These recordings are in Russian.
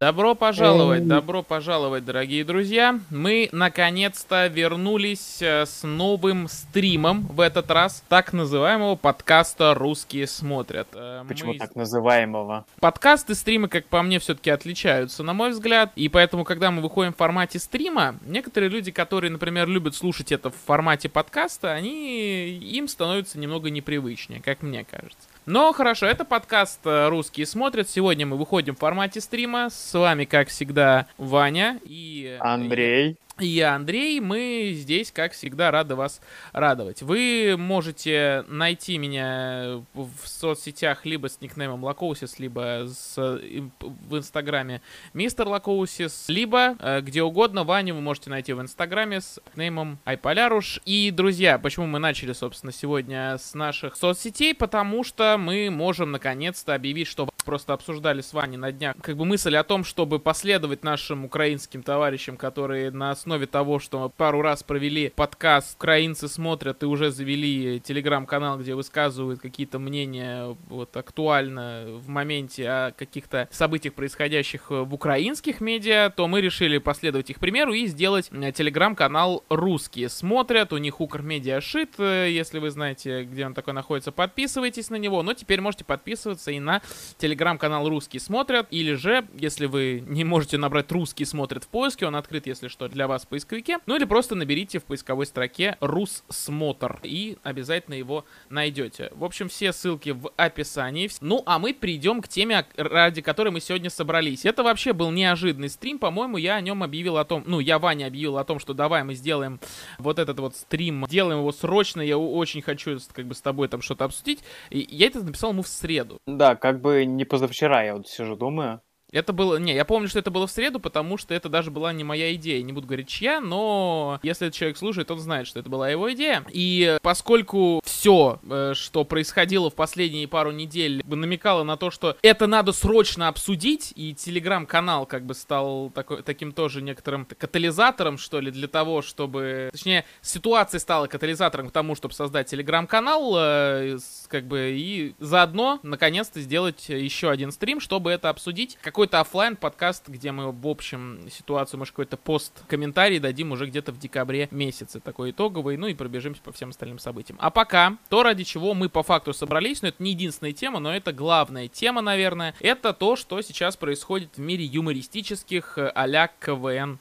Добро пожаловать, добро пожаловать, дорогие друзья. Мы наконец-то вернулись э, с новым стримом в этот раз так называемого подкаста «Русские смотрят». Э, Почему Мы... так называемого? Подкасты, стримы, как по мне, все-таки отличаются, на мой взгляд. И поэтому, когда мы выходим в формате стрима, некоторые люди, которые, например, любят слушать это в формате подкаста, они им становится немного непривычнее, как мне кажется. Но хорошо, это подкаст э, «Русские смотрят». Сегодня мы выходим в формате стрима. С вами, как всегда, Ваня и... Андрей. Я Андрей, мы здесь, как всегда, рады вас радовать. Вы можете найти меня в соцсетях либо с никнеймом Лакоусис, либо с, в инстаграме Мистер Лакоусис, либо э, где угодно Ваню вы можете найти в инстаграме с никнеймом Айполяруш. И, друзья, почему мы начали, собственно, сегодня с наших соцсетей? Потому что мы можем наконец-то объявить, что просто обсуждали с Ваней на днях, как бы мысль о том, чтобы последовать нашим украинским товарищам, которые на основе того, что пару раз провели подкаст «Украинцы смотрят» и уже завели телеграм-канал, где высказывают какие-то мнения вот актуально в моменте о каких-то событиях, происходящих в украинских медиа, то мы решили последовать их примеру и сделать телеграм-канал «Русские смотрят». У них Укр Медиа Шит, э, если вы знаете, где он такой находится, подписывайтесь на него. Но теперь можете подписываться и на телеграм телеграм-канал «Русские смотрят», или же, если вы не можете набрать «Русские смотрят» в поиске, он открыт, если что, для вас в поисковике, ну или просто наберите в поисковой строке «Рус смотр» и обязательно его найдете. В общем, все ссылки в описании. Ну, а мы перейдем к теме, ради которой мы сегодня собрались. Это вообще был неожиданный стрим, по-моему, я о нем объявил о том, ну, я Ваня объявил о том, что давай мы сделаем вот этот вот стрим, делаем его срочно, я очень хочу как бы с тобой там что-то обсудить. И я это написал ему в среду. Да, как бы не позавчера, я вот сижу, думаю. Это было... Не, я помню, что это было в среду, потому что это даже была не моя идея. Не буду говорить, чья, но если этот человек слушает, он знает, что это была его идея. И поскольку все, э, что происходило в последние пару недель, намекало на то, что это надо срочно обсудить, и телеграм-канал как бы стал такой, таким тоже некоторым катализатором, что ли, для того, чтобы... Точнее, ситуация стала катализатором к тому, чтобы создать телеграм-канал, э, как бы, и заодно, наконец-то, сделать еще один стрим, чтобы это обсудить. Как какой-то офлайн подкаст, где мы в общем ситуацию, может, какой-то пост комментарий дадим уже где-то в декабре месяце, такой итоговый, ну и пробежимся по всем остальным событиям. А пока, то, ради чего мы по факту собрались, но это не единственная тема, но это главная тема, наверное, это то, что сейчас происходит в мире юмористических э, а-ля КВН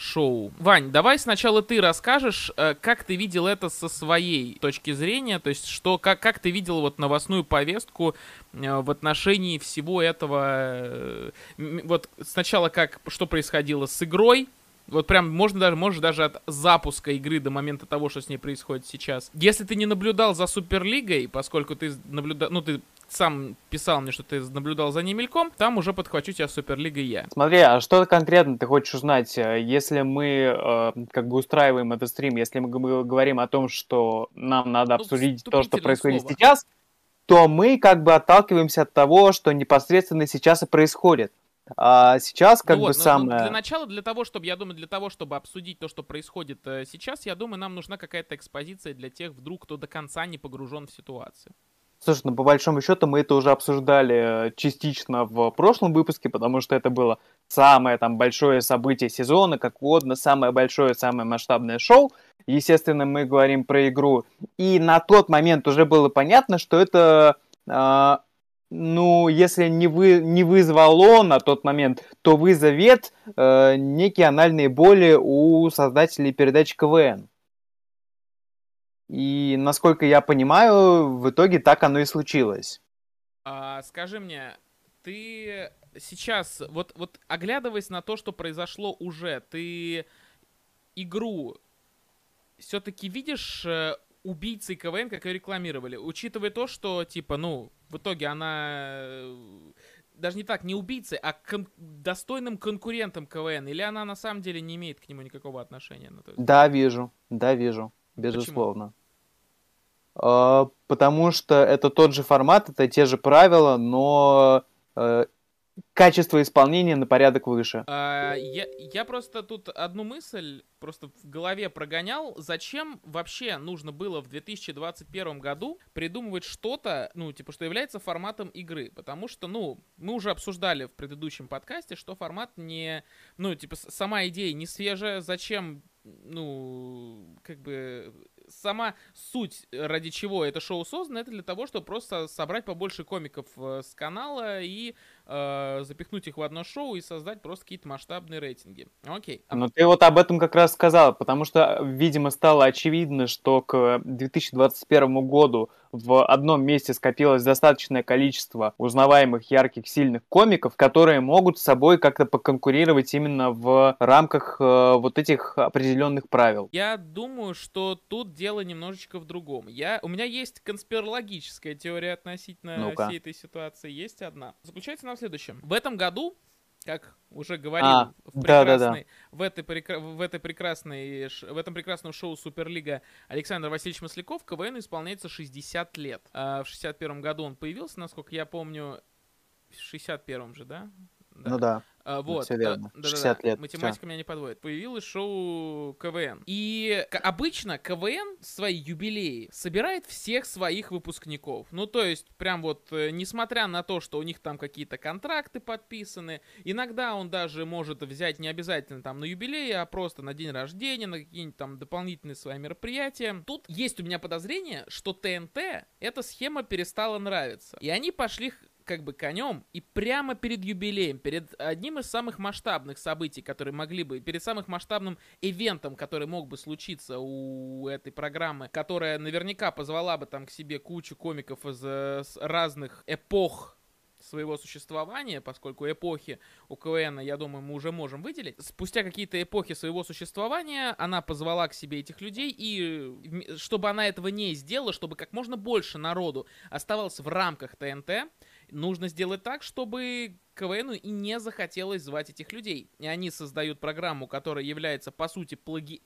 шоу. Вань, давай сначала ты расскажешь, э, как ты видел это со своей точки зрения, то есть что, как, как ты видел вот новостную повестку э, в отношении всего этого, вот сначала как, что происходило с игрой, вот прям можно даже, можешь даже от запуска игры до момента того, что с ней происходит сейчас. Если ты не наблюдал за Суперлигой, поскольку ты наблюдал, ну ты сам писал мне, что ты наблюдал за ней мельком, там уже подхвачу тебя Суперлига я. Смотри, а что конкретно ты хочешь узнать? Если мы э, как бы устраиваем этот стрим, если мы говорим о том, что нам надо ну, обсудить то, что происходит слово. сейчас, то мы как бы отталкиваемся от того, что непосредственно сейчас и происходит. А сейчас как ну бы вот, самое... Ну, для начала, для того, чтобы, я думаю, для того, чтобы обсудить то, что происходит э, сейчас, я думаю, нам нужна какая-то экспозиция для тех, вдруг, кто до конца не погружен в ситуацию. Слушай, ну по большому счету мы это уже обсуждали э, частично в прошлом выпуске, потому что это было самое там большое событие сезона, как угодно, самое большое, самое масштабное шоу. Естественно, мы говорим про игру. И на тот момент уже было понятно, что это, э, ну, если не, вы, не вызвало на тот момент, то вызовет э, некие анальные боли у создателей передачи КВН. И, насколько я понимаю, в итоге так оно и случилось. А, скажи мне, ты сейчас, вот, вот оглядываясь на то, что произошло уже, ты игру все-таки видишь э, убийцей КВН, как ее рекламировали, учитывая то, что, типа, ну, в итоге она э, даже не так, не убийцей, а кон- достойным конкурентом КВН, или она на самом деле не имеет к нему никакого отношения? Ну, есть... Да, вижу, да, вижу, безусловно. Почему? А, потому что это тот же формат, это те же правила, но э, качество исполнения на порядок выше. А, я, я просто тут одну мысль просто в голове прогонял. Зачем вообще нужно было в 2021 году придумывать что-то, ну, типа, что является форматом игры? Потому что, ну, мы уже обсуждали в предыдущем подкасте, что формат не, ну, типа, сама идея не свежая. Зачем ну, как бы сама суть, ради чего это шоу создано, это для того, чтобы просто собрать побольше комиков э, с канала и э, запихнуть их в одно шоу и создать просто какие-то масштабные рейтинги. Окей. Ну ты вот об этом как раз сказал, потому что, видимо, стало очевидно, что к 2021 году в одном месте скопилось достаточное количество узнаваемых, ярких, сильных комиков, которые могут с собой как-то поконкурировать именно в рамках э, вот этих определенных правил. Я думаю, что тут дело немножечко в другом. Я, у меня есть конспирологическая теория относительно ну всей этой ситуации. Есть одна. Заключается она в следующем. В этом году как уже говорил а, в, да, да, да. В, этой в, этой прекрасной... в этом прекрасном шоу Суперлига Александр Васильевич Масляков КВН исполняется 60 лет. А в 61 году он появился, насколько я помню, в 61-м же, да? да? Ну да. А, вот, все верно. Да, 60 да, да. лет. Математика все. меня не подводит. Появилось шоу КВН. И обычно КВН свои юбилеи собирает всех своих выпускников. Ну, то есть, прям вот, э, несмотря на то, что у них там какие-то контракты подписаны, иногда он даже может взять не обязательно там на юбилей, а просто на день рождения, на какие-нибудь там дополнительные свои мероприятия. Тут есть у меня подозрение, что ТНТ эта схема перестала нравиться. И они пошли как бы конем, и прямо перед юбилеем, перед одним из самых масштабных событий, которые могли бы, перед самым масштабным ивентом, который мог бы случиться у этой программы, которая наверняка позвала бы там к себе кучу комиков из э, разных эпох своего существования, поскольку эпохи у КВН, я думаю, мы уже можем выделить. Спустя какие-то эпохи своего существования она позвала к себе этих людей, и чтобы она этого не сделала, чтобы как можно больше народу оставалось в рамках ТНТ, нужно сделать так, чтобы КВНу и не захотелось звать этих людей. И они создают программу, которая является, по сути, плаги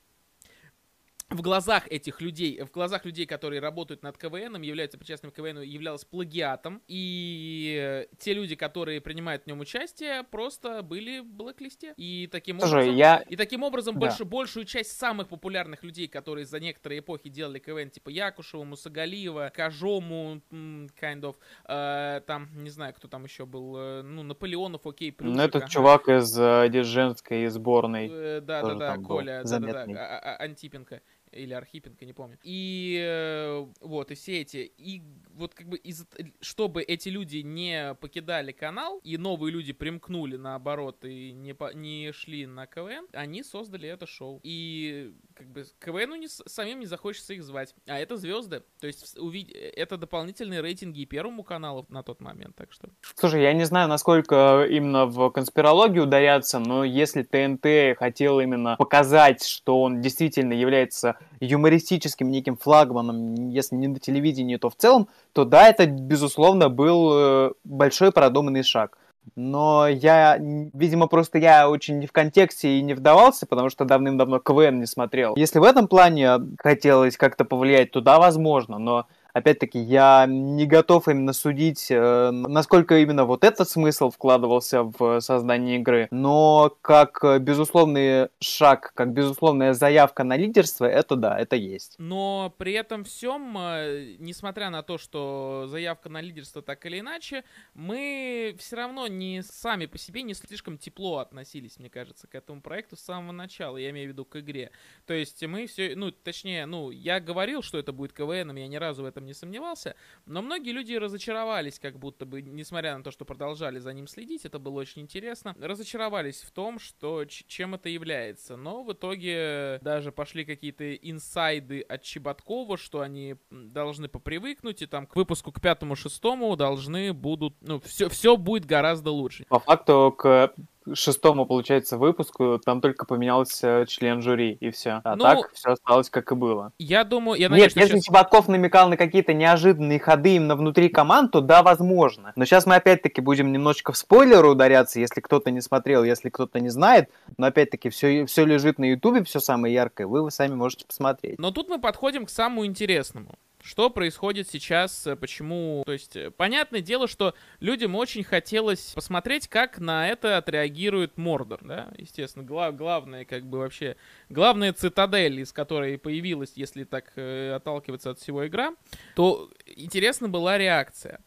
в глазах этих людей, в глазах людей, которые работают над КВНом, являются причастными к КВНу, являлось плагиатом. И те люди, которые принимают в нем участие, просто были в блэк-листе. И таким Слушай, образом, я... и таким образом да. больше, большую часть самых популярных людей, которые за некоторые эпохи делали КВН, типа Якушева, Мусагалиева, Кажому, kind of, э, там, не знаю, кто там еще был, э, ну, Наполеонов, окей, плюс. Ну, этот чувак из э, женской сборной. Э, да-да-да, Коля, да-да-да, Антипенко или Архипенко, не помню. И э, вот, и все эти, и вот как бы, из, чтобы эти люди не покидали канал, и новые люди примкнули наоборот, и не, по, не шли на КВН, они создали это шоу. И как бы КВНу не, самим не захочется их звать. А это звезды. То есть увид... это дополнительные рейтинги Первому каналу на тот момент, так что... Слушай, я не знаю, насколько именно в конспирологию ударяться, но если ТНТ хотел именно показать, что он действительно является юмористическим неким флагманом, если не на телевидении, то в целом, то да, это, безусловно, был э, большой продуманный шаг. Но я, видимо, просто я очень не в контексте и не вдавался, потому что давным-давно КВН не смотрел. Если в этом плане хотелось как-то повлиять, то да, возможно, но опять-таки, я не готов именно судить, э, насколько именно вот этот смысл вкладывался в создание игры, но как безусловный шаг, как безусловная заявка на лидерство, это да, это есть. Но при этом всем, э, несмотря на то, что заявка на лидерство так или иначе, мы все равно не сами по себе не слишком тепло относились, мне кажется, к этому проекту с самого начала, я имею в виду к игре. То есть мы все, ну, точнее, ну, я говорил, что это будет КВН, я ни разу в этом этом не сомневался, но многие люди разочаровались, как будто бы, несмотря на то, что продолжали за ним следить, это было очень интересно, разочаровались в том, что чем это является. Но в итоге даже пошли какие-то инсайды от Чеботкова, что они должны попривыкнуть, и там к выпуску к пятому-шестому должны будут, ну, все, все будет гораздо лучше. По факту к шестому, получается, выпуску там только поменялся член жюри, и все. А ну, так все осталось как и было. Я думаю... Я Нет, если сейчас... Чеботков намекал на какие-то неожиданные ходы именно внутри команд, то да, возможно. Но сейчас мы опять-таки будем немножечко в спойлеры ударяться, если кто-то не смотрел, если кто-то не знает. Но опять-таки все, все лежит на ютубе, все самое яркое, вы, вы сами можете посмотреть. Но тут мы подходим к самому интересному Что происходит сейчас, э, почему... То есть, э, понятное дело, что людям очень хотелось посмотреть, как на это отреагирует Мордор, да, естественно, глав, главное, как бы вообще, главная цитадель, из которой появилась, если так э, отталкиваться от всего игра, то интересна была реакция.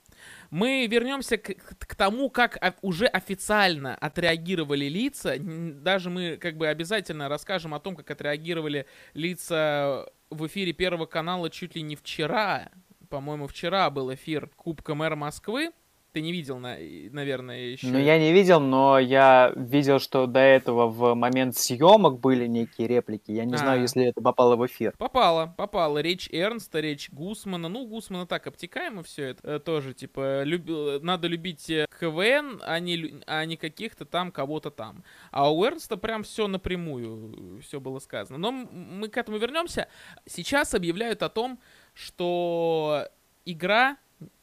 Мы вернемся к, к тому, как уже официально отреагировали лица. Даже мы как бы обязательно расскажем о том, как отреагировали лица в эфире Первого канала чуть ли не вчера. По-моему, вчера был эфир Кубка мэра Москвы. Ты не видел, наверное, еще. Ну, я не видел, но я видел, что до этого в момент съемок были некие реплики. Я не а. знаю, если это попало в эфир. Попало, попало. Речь Эрнста, речь Гусмана. Ну, Гусмана так обтекаемо все это. Э, тоже, типа, люб... надо любить э, КВН, а не, а не каких-то там кого-то там. А у Эрнста прям все напрямую, все было сказано. Но мы к этому вернемся. Сейчас объявляют о том, что игра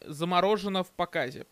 заморожена в показе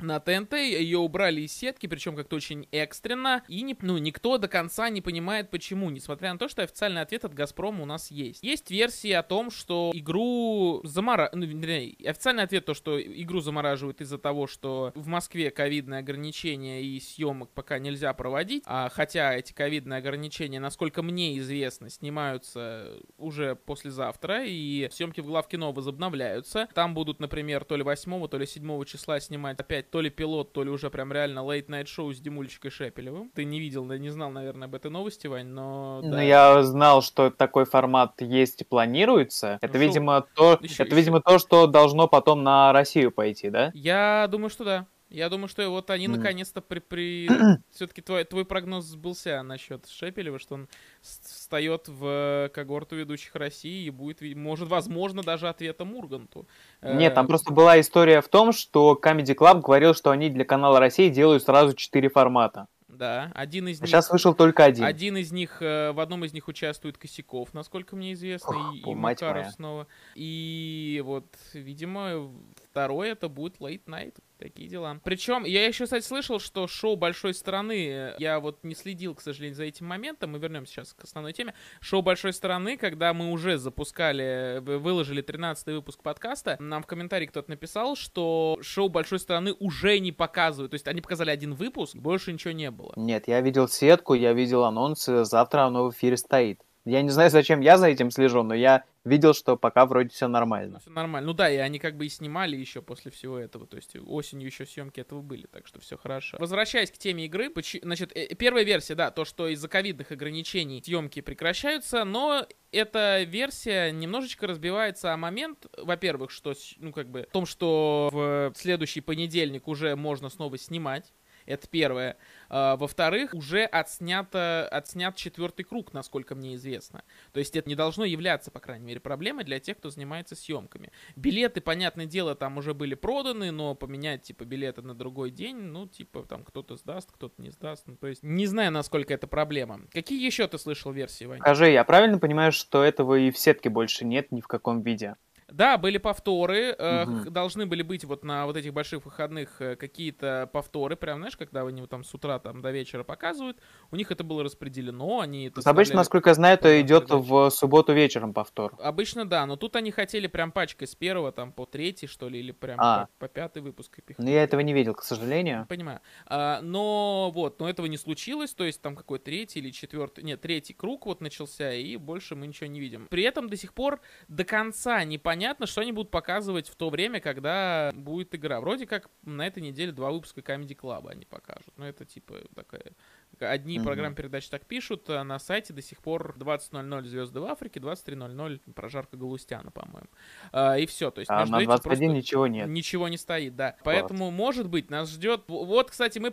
на ТНТ, ее убрали из сетки, причем как-то очень экстренно, и не, ну, никто до конца не понимает почему, несмотря на то, что официальный ответ от Газпрома у нас есть. Есть версии о том, что игру замораживают, ну, официальный ответ то, что игру замораживают из-за того, что в Москве ковидные ограничения и съемок пока нельзя проводить, а хотя эти ковидные ограничения, насколько мне известно, снимаются уже послезавтра, и съемки в главкино возобновляются. Там будут, например, то ли 8, то ли 7 числа снимать опять то ли пилот, то ли уже прям реально лейт-найт-шоу с Димульчикой Шепелевым. Ты не видел, не знал, наверное, об этой новости, Вань, но... Ну, да. я знал, что такой формат есть и планируется. Это, ну, видимо, то, еще, это, еще. видимо, то, что должно потом на Россию пойти, да? Я думаю, что да. Я думаю, что вот они наконец-то при... при... Все-таки твой, твой прогноз сбылся насчет Шепелева, что он встает в когорту ведущих России и будет, может, возможно, даже ответом Урганту. Нет, там э, просто была история в том, что Comedy Club говорил, что они для канала России делают сразу четыре формата. Да, один из а них... Сейчас вышел только один. Один из них, э, в одном из них участвует Косяков, насколько мне известно, Ох, и, и Макаров моя. снова. И вот, видимо, второй это будет Late Night. Такие дела. Причем, я еще, кстати, слышал, что шоу большой страны, я вот не следил, к сожалению, за этим моментом, мы вернемся сейчас к основной теме. Шоу большой страны, когда мы уже запускали, выложили 13 выпуск подкаста, нам в комментарии кто-то написал, что шоу большой страны уже не показывают. То есть они показали один выпуск, больше ничего не было. Нет, я видел сетку, я видел анонсы, завтра оно в эфире стоит. Я не знаю, зачем я за этим слежу, но я видел, что пока вроде все нормально. Все нормально. Ну да, и они как бы и снимали еще после всего этого. То есть осенью еще съемки этого были, так что все хорошо. Возвращаясь к теме игры, значит, э, первая версия, да, то, что из-за ковидных ограничений съемки прекращаются, но эта версия немножечко разбивается о момент, во-первых, что, ну, как бы, в том, что в следующий понедельник уже можно снова снимать. Это первое. А, во-вторых, уже отснято, отснят четвертый круг, насколько мне известно. То есть это не должно являться, по крайней мере, проблемой для тех, кто занимается съемками. Билеты, понятное дело, там уже были проданы, но поменять, типа, билеты на другой день, ну, типа, там кто-то сдаст, кто-то не сдаст. Ну, то есть не знаю, насколько это проблема. Какие еще ты слышал версии, Ваня? Скажи, я правильно понимаю, что этого и в сетке больше нет ни в каком виде? Да, были повторы. Угу. должны были быть вот на вот этих больших выходных э, какие-то повторы. Прям, знаешь, когда они там с утра там до вечера показывают. У них это было распределено. Они это Обычно, насколько я знаю, это идет в субботу вечером повтор. Обычно да, но тут они хотели прям пачкой с первого там по третий, что ли, или прям а. по, по пятый выпуск. Ну, я этого не видел, к сожалению. Понимаю. А, но вот, но этого не случилось. То есть там какой третий или четвертый, нет, третий круг вот начался, и больше мы ничего не видим. При этом до сих пор до конца непонятно, непонятно, что они будут показывать в то время, когда будет игра. Вроде как на этой неделе два выпуска Comedy Club они покажут. Но это типа такая Одни mm-hmm. программы передач так пишут, а на сайте до сих пор 20.00 звезды в Африке, 23.00 прожарка Галустяна, по-моему. А, и все. То есть а на 21 ничего нет. Ничего не стоит, да. Класс. Поэтому, может быть, нас ждет... Вот, кстати, мы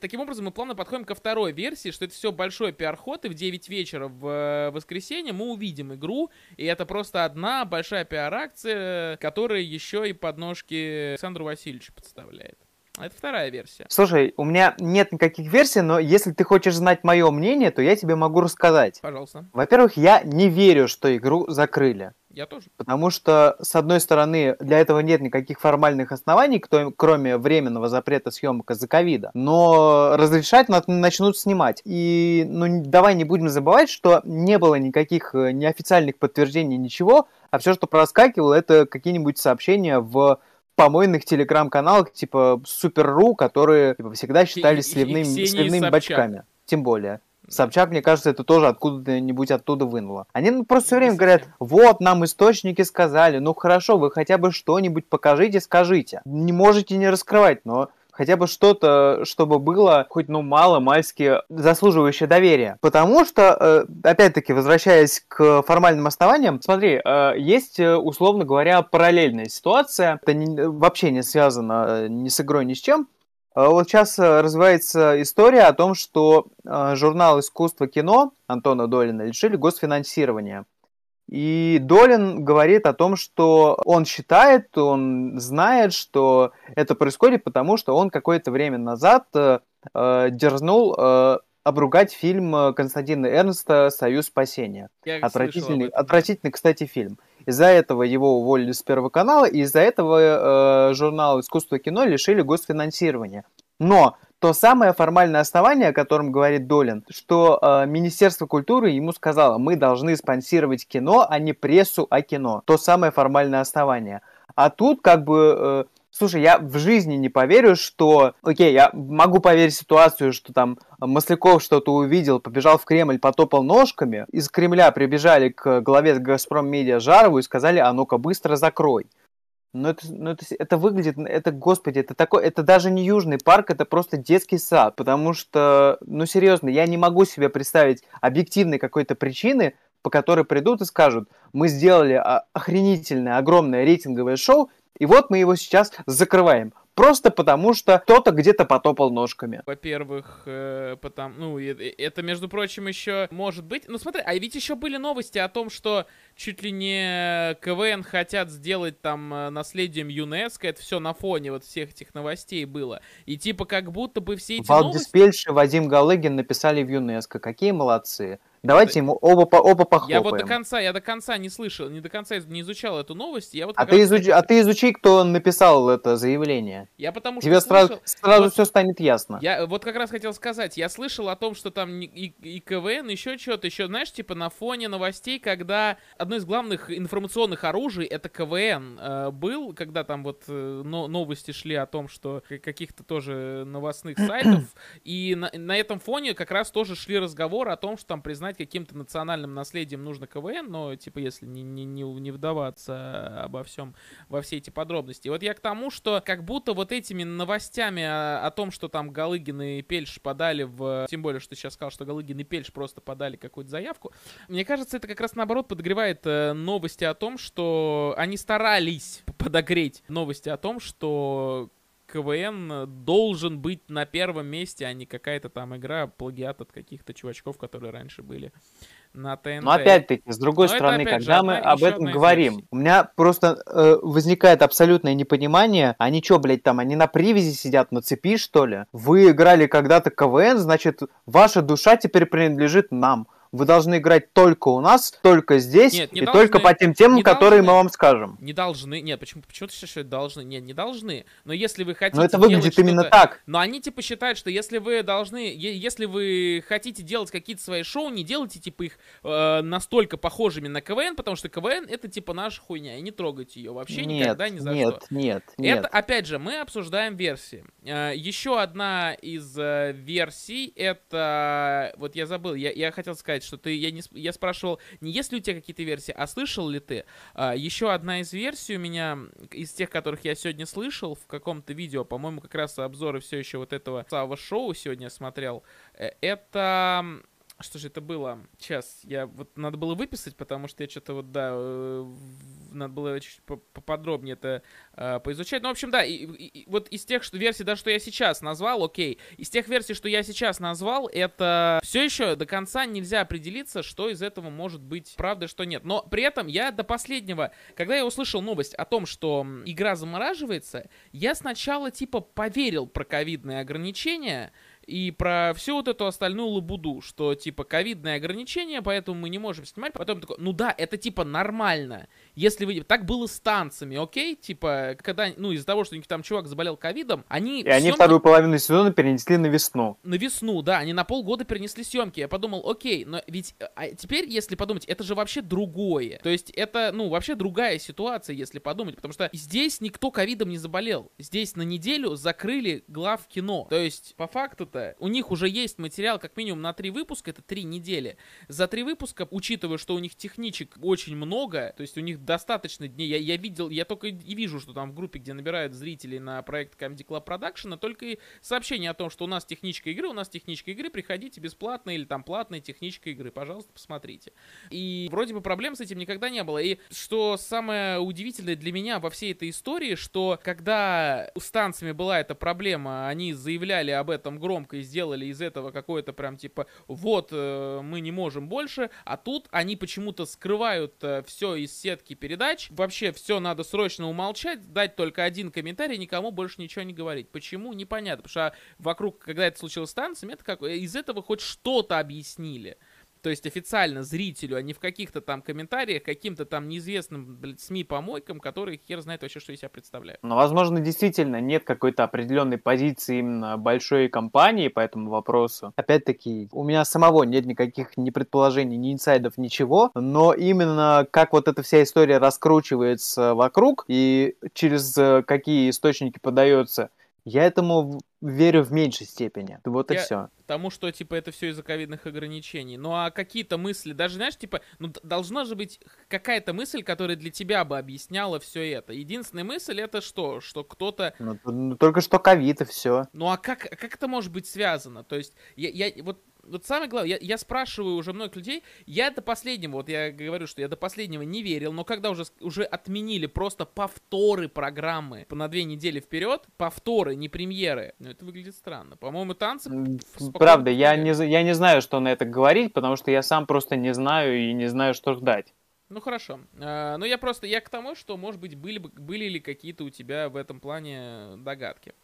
таким образом мы плавно подходим ко второй версии, что это все большой пиар-ход, и в 9 вечера в э, воскресенье мы увидим игру, и это просто одна большая пиар-акция, которая еще и подножки Александру Васильевичу подставляет. Это вторая версия. Слушай, у меня нет никаких версий, но если ты хочешь знать мое мнение, то я тебе могу рассказать. Пожалуйста. Во-первых, я не верю, что игру закрыли. Я тоже. Потому что, с одной стороны, для этого нет никаких формальных оснований, кроме временного запрета съемок из-за ковида. Но разрешать начнут снимать. И ну, давай не будем забывать, что не было никаких э, неофициальных подтверждений, ничего, а все, что проскакивало, это какие-нибудь сообщения в помойных телеграм-каналах типа Супер.ру, которые типа, всегда считались сливным, сливными бачками. Тем более. Собчак, мне кажется, это тоже откуда-нибудь оттуда вынуло. Они ну, просто все время говорят, вот, нам источники сказали, ну хорошо, вы хотя бы что-нибудь покажите, скажите. Не можете не раскрывать, но хотя бы что-то, чтобы было хоть ну мало-мальски заслуживающее доверия. Потому что, э, опять-таки, возвращаясь к формальным основаниям, смотри, э, есть, э, условно говоря, параллельная ситуация, это не, вообще не связано ни с игрой, ни с чем, вот сейчас развивается история о том, что журнал «Искусство кино» Антона Долина лишили госфинансирования. И Долин говорит о том, что он считает, он знает, что это происходит, потому что он какое-то время назад э, э дерзнул э, обругать фильм Константина Эрнста «Союз спасения». Я отвратительный, отвратительный, кстати, фильм. Из-за этого его уволили с Первого канала, и из-за этого э, журнал «Искусство кино» лишили госфинансирования. Но то самое формальное основание, о котором говорит Долин, что э, Министерство культуры ему сказало, мы должны спонсировать кино, а не прессу о кино. То самое формальное основание. А тут как бы... Э, Слушай, я в жизни не поверю, что... Окей, я могу поверить в ситуацию, что там Масляков что-то увидел, побежал в Кремль, потопал ножками. Из Кремля прибежали к главе Газпром Медиа Жарову и сказали, а ну-ка быстро закрой. Но это, но это, это выглядит, это, господи, это такой, это даже не южный парк, это просто детский сад, потому что, ну серьезно, я не могу себе представить объективной какой-то причины, по которой придут и скажут, мы сделали охренительное, огромное рейтинговое шоу, и вот мы его сейчас закрываем просто потому, что кто-то где-то потопал ножками. Во-первых, э, потому, ну, это, между прочим, еще может быть. Ну, смотри, а ведь еще были новости о том, что чуть ли не КВН хотят сделать там э, наследием ЮНЕСКО. Это все на фоне вот всех этих новостей было. И типа как будто бы все эти Валдис новости... И Вадим Галыгин написали в ЮНЕСКо. Какие молодцы. Давайте ему оба, оба похлопаем. Я вот до конца, я до конца не слышал, не до конца не изучал эту новость. Я вот а, ты изуч... а ты изучи, кто написал это заявление. Я потому что Тебе слышал... сразу, сразу вот, все станет ясно. Я вот как раз хотел сказать, я слышал о том, что там и, и КВН, еще что-то, еще, знаешь, типа на фоне новостей, когда одно из главных информационных оружий, это КВН, э, был, когда там вот э, но, новости шли о том, что каких-то тоже новостных сайтов, и на, на этом фоне как раз тоже шли разговоры о том, что там признать признать каким-то национальным наследием нужно КВН, но, типа, если не, не, не, не вдаваться обо всем, во все эти подробности. Вот я к тому, что как будто вот этими новостями о, о том, что там Галыгин и Пельш подали в... Тем более, что сейчас сказал, что Галыгин и Пельш просто подали какую-то заявку. Мне кажется, это как раз наоборот подогревает э, новости о том, что они старались подогреть новости о том, что КВН должен быть на первом месте, а не какая-то там игра плагиат от каких-то чувачков, которые раньше были на ТНТ. Но опять-таки, с другой Но стороны, это, когда же, мы одна, об этом говорим, версия. у меня просто э, возникает абсолютное непонимание. Они что, блядь, там, они на привязи сидят, на цепи, что ли? Вы играли когда-то КВН, значит, ваша душа теперь принадлежит нам вы должны играть только у нас, только здесь нет, и должны, только по тем темам, которые должны, мы вам скажем. Не должны, нет, почему, почему ты считаешь, что должны? Нет, не должны. Но если вы хотите Но это выглядит именно так. Но они типа считают, что если вы должны, если вы хотите делать какие-то свои шоу, не делайте типа их э, настолько похожими на КВН, потому что КВН это типа наша хуйня, и не трогайте ее вообще нет, никогда ни за нет, что. Нет, нет, Это, опять же, мы обсуждаем версии. Э, еще одна из э, версий, это, вот я забыл, я, я хотел сказать, что ты, я, не, я спрашивал, не есть ли у тебя какие-то версии, а слышал ли ты? А, еще одна из версий у меня, из тех, которых я сегодня слышал в каком-то видео, по-моему, как раз обзоры все еще вот этого самого шоу сегодня смотрел, э, это что же это было? Сейчас, я вот надо было выписать, потому что я что-то вот, да, э, надо было чуть поподробнее это э, поизучать. Ну, в общем, да, и, и, вот из тех что, версий, да, что я сейчас назвал, окей, из тех версий, что я сейчас назвал, это все еще до конца нельзя определиться, что из этого может быть правда, что нет. Но при этом я до последнего, когда я услышал новость о том, что игра замораживается, я сначала типа поверил про ковидные ограничения, и про всю вот эту остальную лабуду, что типа ковидные ограничения, поэтому мы не можем снимать. Потом такой, ну да, это типа нормально. Если вы... Так было с танцами, окей? Типа, когда, ну, из-за того, что там чувак заболел ковидом, они... И они вторую половину сезона перенесли на весну. На весну, да, они на полгода перенесли съемки. Я подумал, окей, но ведь а теперь, если подумать, это же вообще другое. То есть это, ну, вообще другая ситуация, если подумать, потому что здесь никто ковидом не заболел. Здесь на неделю закрыли глав кино. То есть, по факту-то, у них уже есть материал как минимум на три выпуска, это три недели. За три выпуска, учитывая, что у них техничек очень много, то есть у них достаточно дней. Я, я видел, я только и вижу, что там в группе, где набирают зрителей на проект Comedy Club Production, только и сообщение о том, что у нас техничка игры, у нас техничка игры, приходите бесплатно или там платная техничка игры, пожалуйста, посмотрите. И вроде бы проблем с этим никогда не было. И что самое удивительное для меня во всей этой истории, что когда с танцами была эта проблема, они заявляли об этом громко и сделали из этого какое-то прям типа вот э, мы не можем больше, а тут они почему-то скрывают э, все из сетки передач. Вообще все надо срочно умолчать, дать только один комментарий, никому больше ничего не говорить. Почему? Непонятно. Потому что вокруг, когда это случилось с танцами, это как из этого хоть что-то объяснили то есть официально зрителю, а не в каких-то там комментариях, каким-то там неизвестным блядь, СМИ-помойкам, которые хер знает вообще, что из себя представляют. Но, возможно, действительно нет какой-то определенной позиции именно большой компании по этому вопросу. Опять-таки, у меня самого нет никаких ни предположений, ни инсайдов, ничего, но именно как вот эта вся история раскручивается вокруг и через э, какие источники подается я этому верю в меньшей степени. Вот я, и все. Тому, что, типа, это все из-за ковидных ограничений. Ну, а какие-то мысли, даже, знаешь, типа, ну, должна же быть какая-то мысль, которая для тебя бы объясняла все это. Единственная мысль это что? Что кто-то... Ну, ну только что ковид и все. Ну, а как, как это может быть связано? То есть, я, я вот вот самое главное, я, я спрашиваю уже многих людей, я до последнего, вот я говорю, что я до последнего не верил, но когда уже, уже отменили просто повторы программы на две недели вперед, повторы, не премьеры, ну это выглядит странно. По-моему, танцы... Правда, я не, я не знаю, что на это говорить, потому что я сам просто не знаю и не знаю, что ждать. Ну хорошо. А, ну я просто, я к тому, что, может быть, были, были ли какие-то у тебя в этом плане догадки.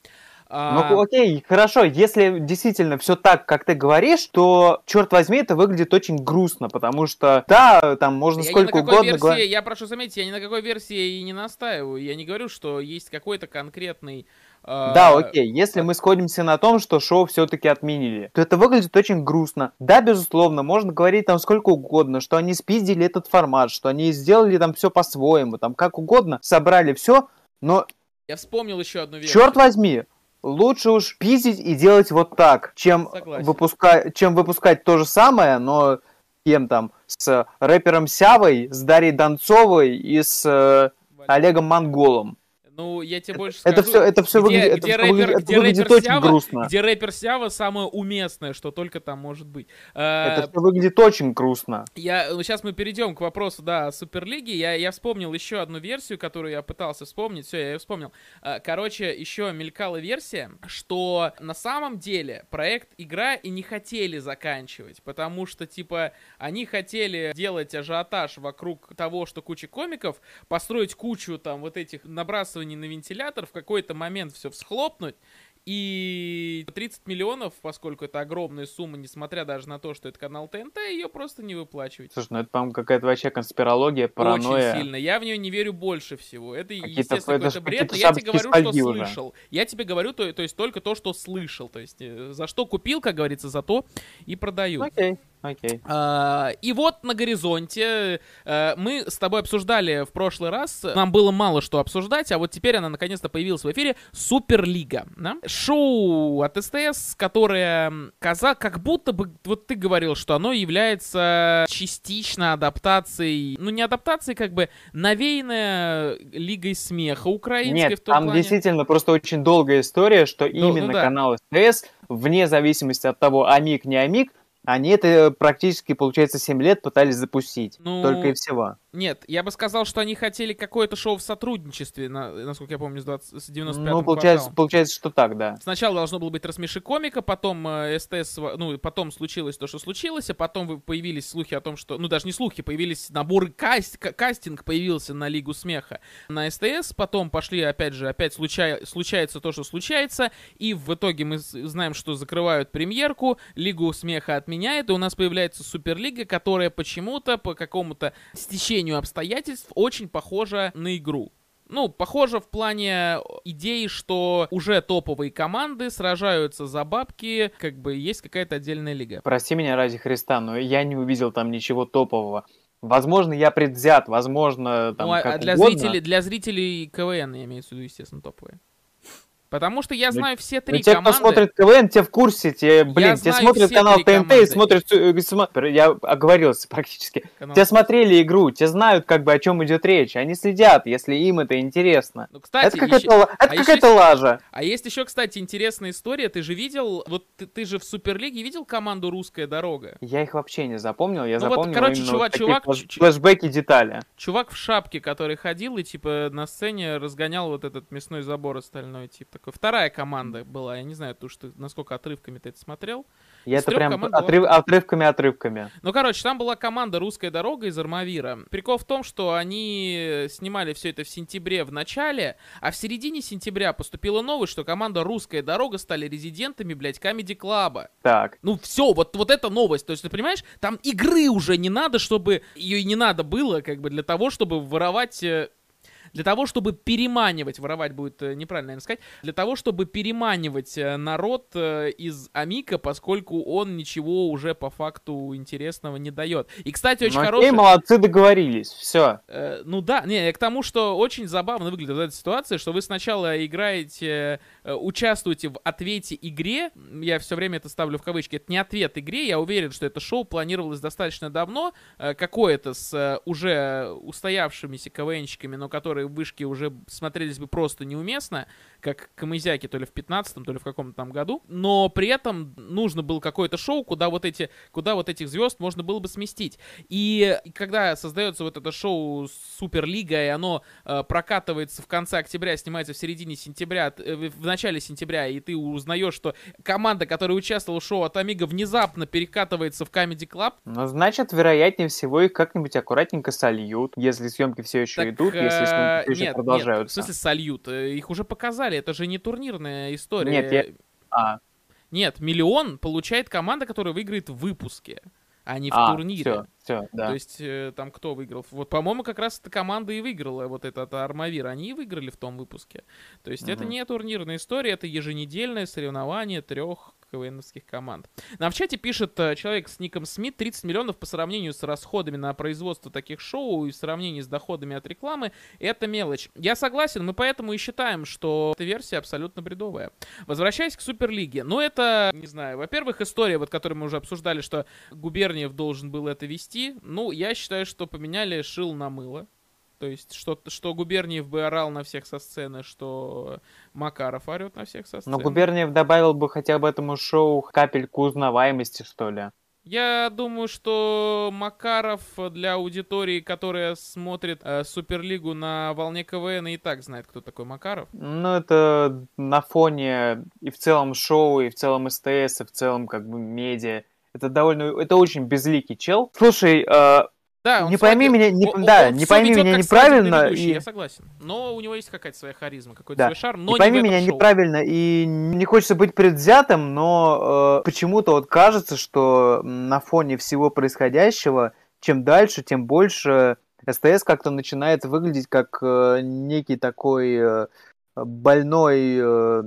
А... Ну окей, хорошо, если действительно все так, как ты говоришь, то, черт возьми, это выглядит очень грустно, потому что, да, там можно я сколько угодно... Версии, я прошу заметить, я ни на какой версии и не настаиваю, я не говорю, что есть какой-то конкретный а, да, окей. Если мы сходимся на том, что шоу все-таки отменили, то это выглядит очень грустно. Да, безусловно, можно говорить там сколько угодно, что они спиздили этот формат, что они сделали там все по-своему, там как угодно, собрали все, но... Я вспомнил еще одну вещь. Черт возьми, лучше уж пиздить и делать вот так, чем, выпуска... чем выпускать то же самое, но кем там, с рэпером Сявой, с Дарьей Донцовой и с э, Олегом Монголом. Ну, я тебе больше скажу. Это все, это все где, выглядит, где это рэпер, выглядит, где выглядит рэпер очень Сява, грустно. Где рэпер Сява самое уместное, что только там может быть. Это все выглядит очень грустно. Я, сейчас мы перейдем к вопросу, да, о Суперлиге. Я, я вспомнил еще одну версию, которую я пытался вспомнить. Все, я ее вспомнил. А, короче, еще мелькала версия, что на самом деле проект игра и не хотели заканчивать, потому что, типа, они хотели делать ажиотаж вокруг того, что куча комиков, построить кучу там вот этих набрасываний использовании на вентилятор в какой-то момент все всхлопнуть, и 30 миллионов, поскольку это огромная сумма, несмотря даже на то, что это канал ТНТ, ее просто не выплачивать. Слушай, ну это, по-моему, какая-то вообще конспирология, паранойя. Очень сильно. Я в нее не верю больше всего. Это, естественно, какой-то бред, но я тебе говорю, что уже. слышал. Я тебе говорю, то, то есть только то, что слышал. То есть э, за что купил, как говорится, за то и продаю. Окей. Окей. А, и вот на горизонте а, мы с тобой обсуждали в прошлый раз. Нам было мало что обсуждать, а вот теперь она наконец-то появилась в эфире. Суперлига. Да? Шоу от СТС, которое каза, как будто бы, вот ты говорил, что оно является частично адаптацией, ну не адаптацией, как бы навеянная Лигой Смеха украинской. Нет, в том там плане... действительно просто очень долгая история, что ну, именно ну, да. канал СТС, вне зависимости от того, амик, не амик, они это практически, получается, 7 лет пытались запустить. Ну, только и всего. Нет, я бы сказал, что они хотели какое-то шоу в сотрудничестве, на, насколько я помню, с, 20, с 95 Ну, получается, получается, что так, да. Сначала должно было быть «Рассмеши комика», потом э, СТС, ну, потом случилось то, что случилось, а потом появились слухи о том, что... Ну, даже не слухи, появились наборы каст, кастинг появился на Лигу Смеха на СТС, потом пошли, опять же, опять случай, случается то, что случается, и в итоге мы знаем, что закрывают премьерку, Лигу Смеха отменяет, и у нас появляется Суперлига, которая почему-то по какому-то стечению стечению обстоятельств очень похожа на игру. Ну, похоже в плане идеи, что уже топовые команды сражаются за бабки, как бы есть какая-то отдельная лига. Прости меня ради Христа, но я не увидел там ничего топового. Возможно, я предвзят, возможно, там ну, а как для угодно. зрителей, для зрителей КВН, я имею в виду, естественно, топовые. Потому что я Ну, знаю все Ну, три те, команды. кто смотрит КВН, те в курсе, те, блин, те знаю смотрят канал ТНТ и команды. смотрят... э, Я оговорился практически. канал. Те смотрели игру, те знают, как бы, о чем идет речь. Они следят, если им это интересно. Ну, кстати, это какая-то, ла- это а какая-то есть- лажа. А есть еще, кстати, интересная история. Ты же видел, вот ты, ты же в Суперлиге видел команду «Русская дорога»? Я их вообще не запомнил, я Ну вот, запомнил короче, именно чувак- вот чувак- флэш- флешбеки, детали. Чувак в шапке, который ходил и, типа, на сцене разгонял вот этот мясной забор остальной, типа, такой. Вторая команда была, я не знаю, то, что, насколько отрывками ты это смотрел. Я Из это прям отрыв- отрывками-отрывками. Ну, короче, там была команда «Русская дорога» из Армавира. Прикол в том, что они снимали все это в сентябре в начале, а в середине сентября поступила новость, что команда «Русская дорога» стали резидентами, блядь, Камеди Клаба. Так, Ну все, вот, вот эта новость. То есть, ты понимаешь, там игры уже не надо, чтобы... Ее и не надо было, как бы, для того, чтобы воровать... Для того, чтобы переманивать, воровать будет э, неправильно, наверное, сказать, для того, чтобы переманивать э, народ э, из Амика, поскольку он ничего уже по факту интересного не дает. И, кстати, очень ну, окей, хороший... молодцы, договорились, все. Э, ну да, не, я к тому, что очень забавно выглядит эта ситуация, что вы сначала играете, участвуете в ответе игре, я все время это ставлю в кавычки, это не ответ игре, я уверен, что это шоу планировалось достаточно давно, какое-то с уже устоявшимися КВНщиками, но которые в вышке уже смотрелись бы просто неуместно, как Камызяки то ли в 15 то ли в каком-то там году, но при этом нужно было какое-то шоу, куда вот эти, куда вот этих звезд можно было бы сместить. И, и когда создается вот это шоу Суперлига, и оно э, прокатывается в конце октября, снимается в середине сентября, э, в в начале сентября, и ты узнаешь, что команда, которая участвовала в шоу от Амига, внезапно перекатывается в Comedy Club, Ну, значит, вероятнее всего их как-нибудь аккуратненько сольют, если съемки все еще Так, идут, если съемки все еще нет, нет, в смысле сольют? Э, Их уже показали, это же не турнирная история. Нет, я- А, Нет, миллион получает команда, которая выиграет в выпуске, а не в а, турнире. все, все, да. То есть э, там кто выиграл? Вот, по-моему, как раз эта команда и выиграла, вот этот Армавир. Они и выиграли в том выпуске. То есть это Мгм. не турнирная история, это еженедельное соревнование трех КВНовских команд. Нам в чате пишет э, человек с ником Смит, 30 миллионов по сравнению с расходами на производство таких шоу и в сравнении с доходами от рекламы, это мелочь. Я согласен, мы поэтому и считаем, что эта версия абсолютно бредовая. Возвращаясь к Суперлиге. Ну, это, не знаю, во-первых, история, вот, которую мы уже обсуждали, что Губерниев должен был это вести. Ну, я считаю, что поменяли шил на мыло. То есть, что, что Губерниев бы орал на всех со сцены, что Макаров орет на всех со сцены. Но Губерниев добавил бы хотя бы этому шоу капельку узнаваемости, что ли. Я думаю, что Макаров для аудитории, которая смотрит э, Суперлигу на волне КВН, и так знает, кто такой Макаров. Ну, это на фоне и в целом шоу, и в целом СТС, и в целом как бы медиа. Это довольно, это очень безликий чел. Слушай, э, Да, он Не пойми меня- не- он- да, он не пойми меня неправильно, и- Я согласен. Но у него есть какая-то своя харизма, какой-то Да. свой шарм, но не пойми этом меня шоу. неправильно, и не хочется быть предвзятым, но э, почему-то вот кажется, что на фоне всего происходящего, чем дальше, тем больше СТС как-то начинает выглядеть как э, некий такой э, больной, э,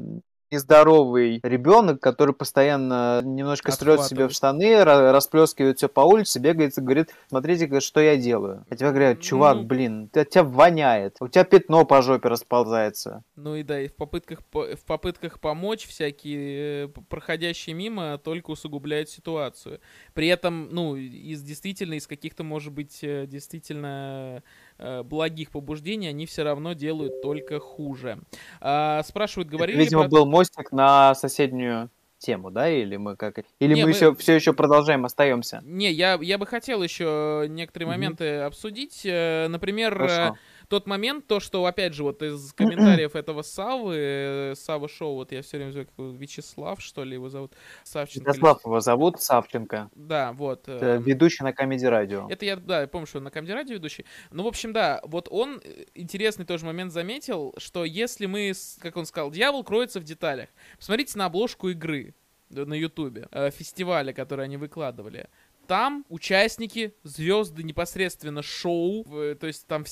нездоровый ребенок, который постоянно немножко строит себе в штаны, ра- расплескивает все по улице, бегает и говорит, смотрите, что я делаю. А тебе говорят, чувак, Ну. блин, ты, от тебя воняет, у тебя пятно по жопе расползается. Ну и да, и в попытках, по- в попытках помочь всякие э, проходящие мимо только усугубляют ситуацию. При этом, ну, из действительно, из каких-то, может быть, э, действительно э, благих побуждений они все равно делают только хуже. А, спрашивают, Это, говорили ли видимо, про- был мостик на соседнюю тему, да, или мы как, или Не, мы, мы- Все, все еще продолжаем, остаемся. Не, я, я бы хотел еще некоторые Мгм. моменты обсудить. Э, Например, э, Хорошо. Тот момент, то, что, опять же, вот из комментариев этого Савы, э, Сава Шоу, вот я все время его, Вячеслав, что ли, его зовут, Савченко. или- Ярослав его зовут, Савченко. Да, вот. Это э, ведущий на Камеди Радио. Это я, да, я помню, что он на Камеди Радио ведущий. Ну, в общем, да, вот он э, интересный тоже момент заметил, что если мы, как он сказал, дьявол кроется в деталях. Посмотрите на обложку игры на Ютубе, фестиваля, который они выкладывали. Там участники, звезды непосредственно шоу, то есть там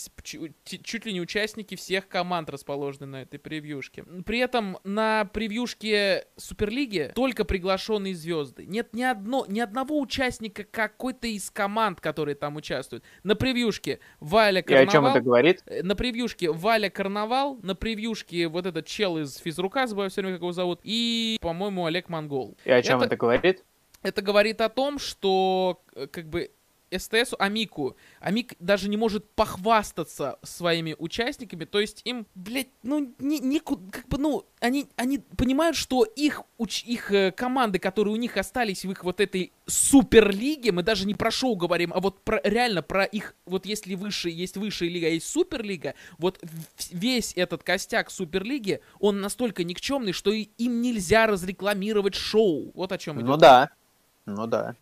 чуть ли не участники всех команд расположены на этой превьюшке. При этом на превьюшке Суперлиги только приглашенные звезды. Нет ни, одно, ни одного участника какой-то из команд, которые там участвуют. На превьюшке Валя И о чем Карнавал. это говорит? Э, На превьюшке Валя Карнавал, на превьюшке вот этот чел из физрука, забываю все время, как его зовут, и, по-моему, Олег Монгол. И о чем это- это говорит? Это говорит о том, что э, как бы СТС, Амику, Амик даже не может похвастаться своими участниками, то есть им, блядь, ну, не, нику- как бы, ну, они, они понимают, что их, уч- их э, команды, которые у них остались в их вот этой суперлиге, мы даже не про шоу говорим, а вот про, реально про их, вот если выше, есть высшая лига, а есть суперлига, вот весь этот костяк суперлиги, он настолько никчемный, что им нельзя разрекламировать шоу. Вот о чем идет Ну да. Ну да.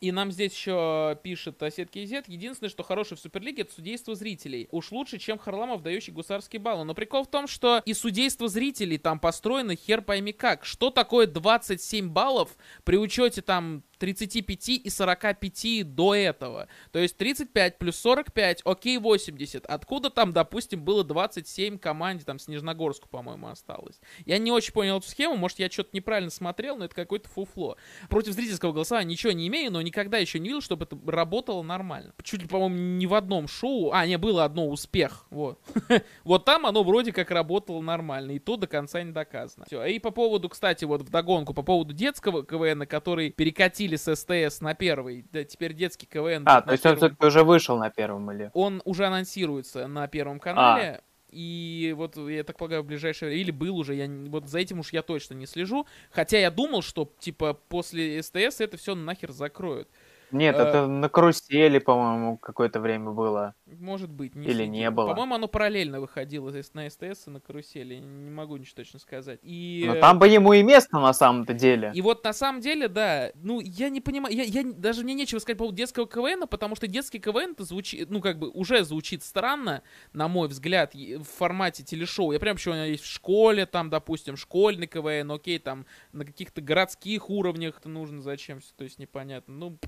И нам здесь еще пишет Осетки Z. Единственное, что хорошее в Суперлиге, это судейство зрителей. Уж лучше, чем Харламов, дающий гусарские баллы. Но прикол в том, что и судейство зрителей там построено хер пойми как. Что такое 27 баллов при учете там 35 и 45 до этого? То есть 35 плюс 45, окей, 80. Откуда там, допустим, было 27 команде, там Снежногорску, по-моему, осталось? Я не очень понял эту схему, может, я что-то неправильно смотрел, но это какое-то фуфло. Против зрительского голосования ничего не имею, но никогда еще не видел, чтобы это работало нормально. Чуть ли, по-моему, ни в одном шоу. А, не, было одно успех. Вот. Вот там оно вроде как работало нормально. И то до конца не доказано. Все. И по поводу, кстати, вот вдогонку, по поводу детского КВН, который перекатили с СТС на первый. Да, теперь детский КВН. А, то есть он первом. все-таки уже вышел на первом или? Он уже анонсируется на Первом канале. И вот, я так полагаю, в ближайшее время, или был уже, я вот за этим уж я точно не слежу. Хотя я думал, что, типа, после СТС это все нахер закроют. Нет, Э, это на карусели, по-моему, какое-то время было. Может быть, не Или следил. не было. По-моему, оно параллельно выходило здесь на СТС и на карусели. Не могу ничего точно сказать. И... Но э, там бы ему и место на самом-то деле. И вот на самом деле, да, ну, я не понимаю, я, я даже мне нечего сказать по поводу детского КВН, потому что детский КВН это звучит, ну, как бы уже звучит странно, на мой взгляд, в формате телешоу. Я прям меня есть в школе, там, допустим, школьный КВН, окей, там, на каких-то городских уровнях это нужно, зачем все, то есть непонятно. Ну,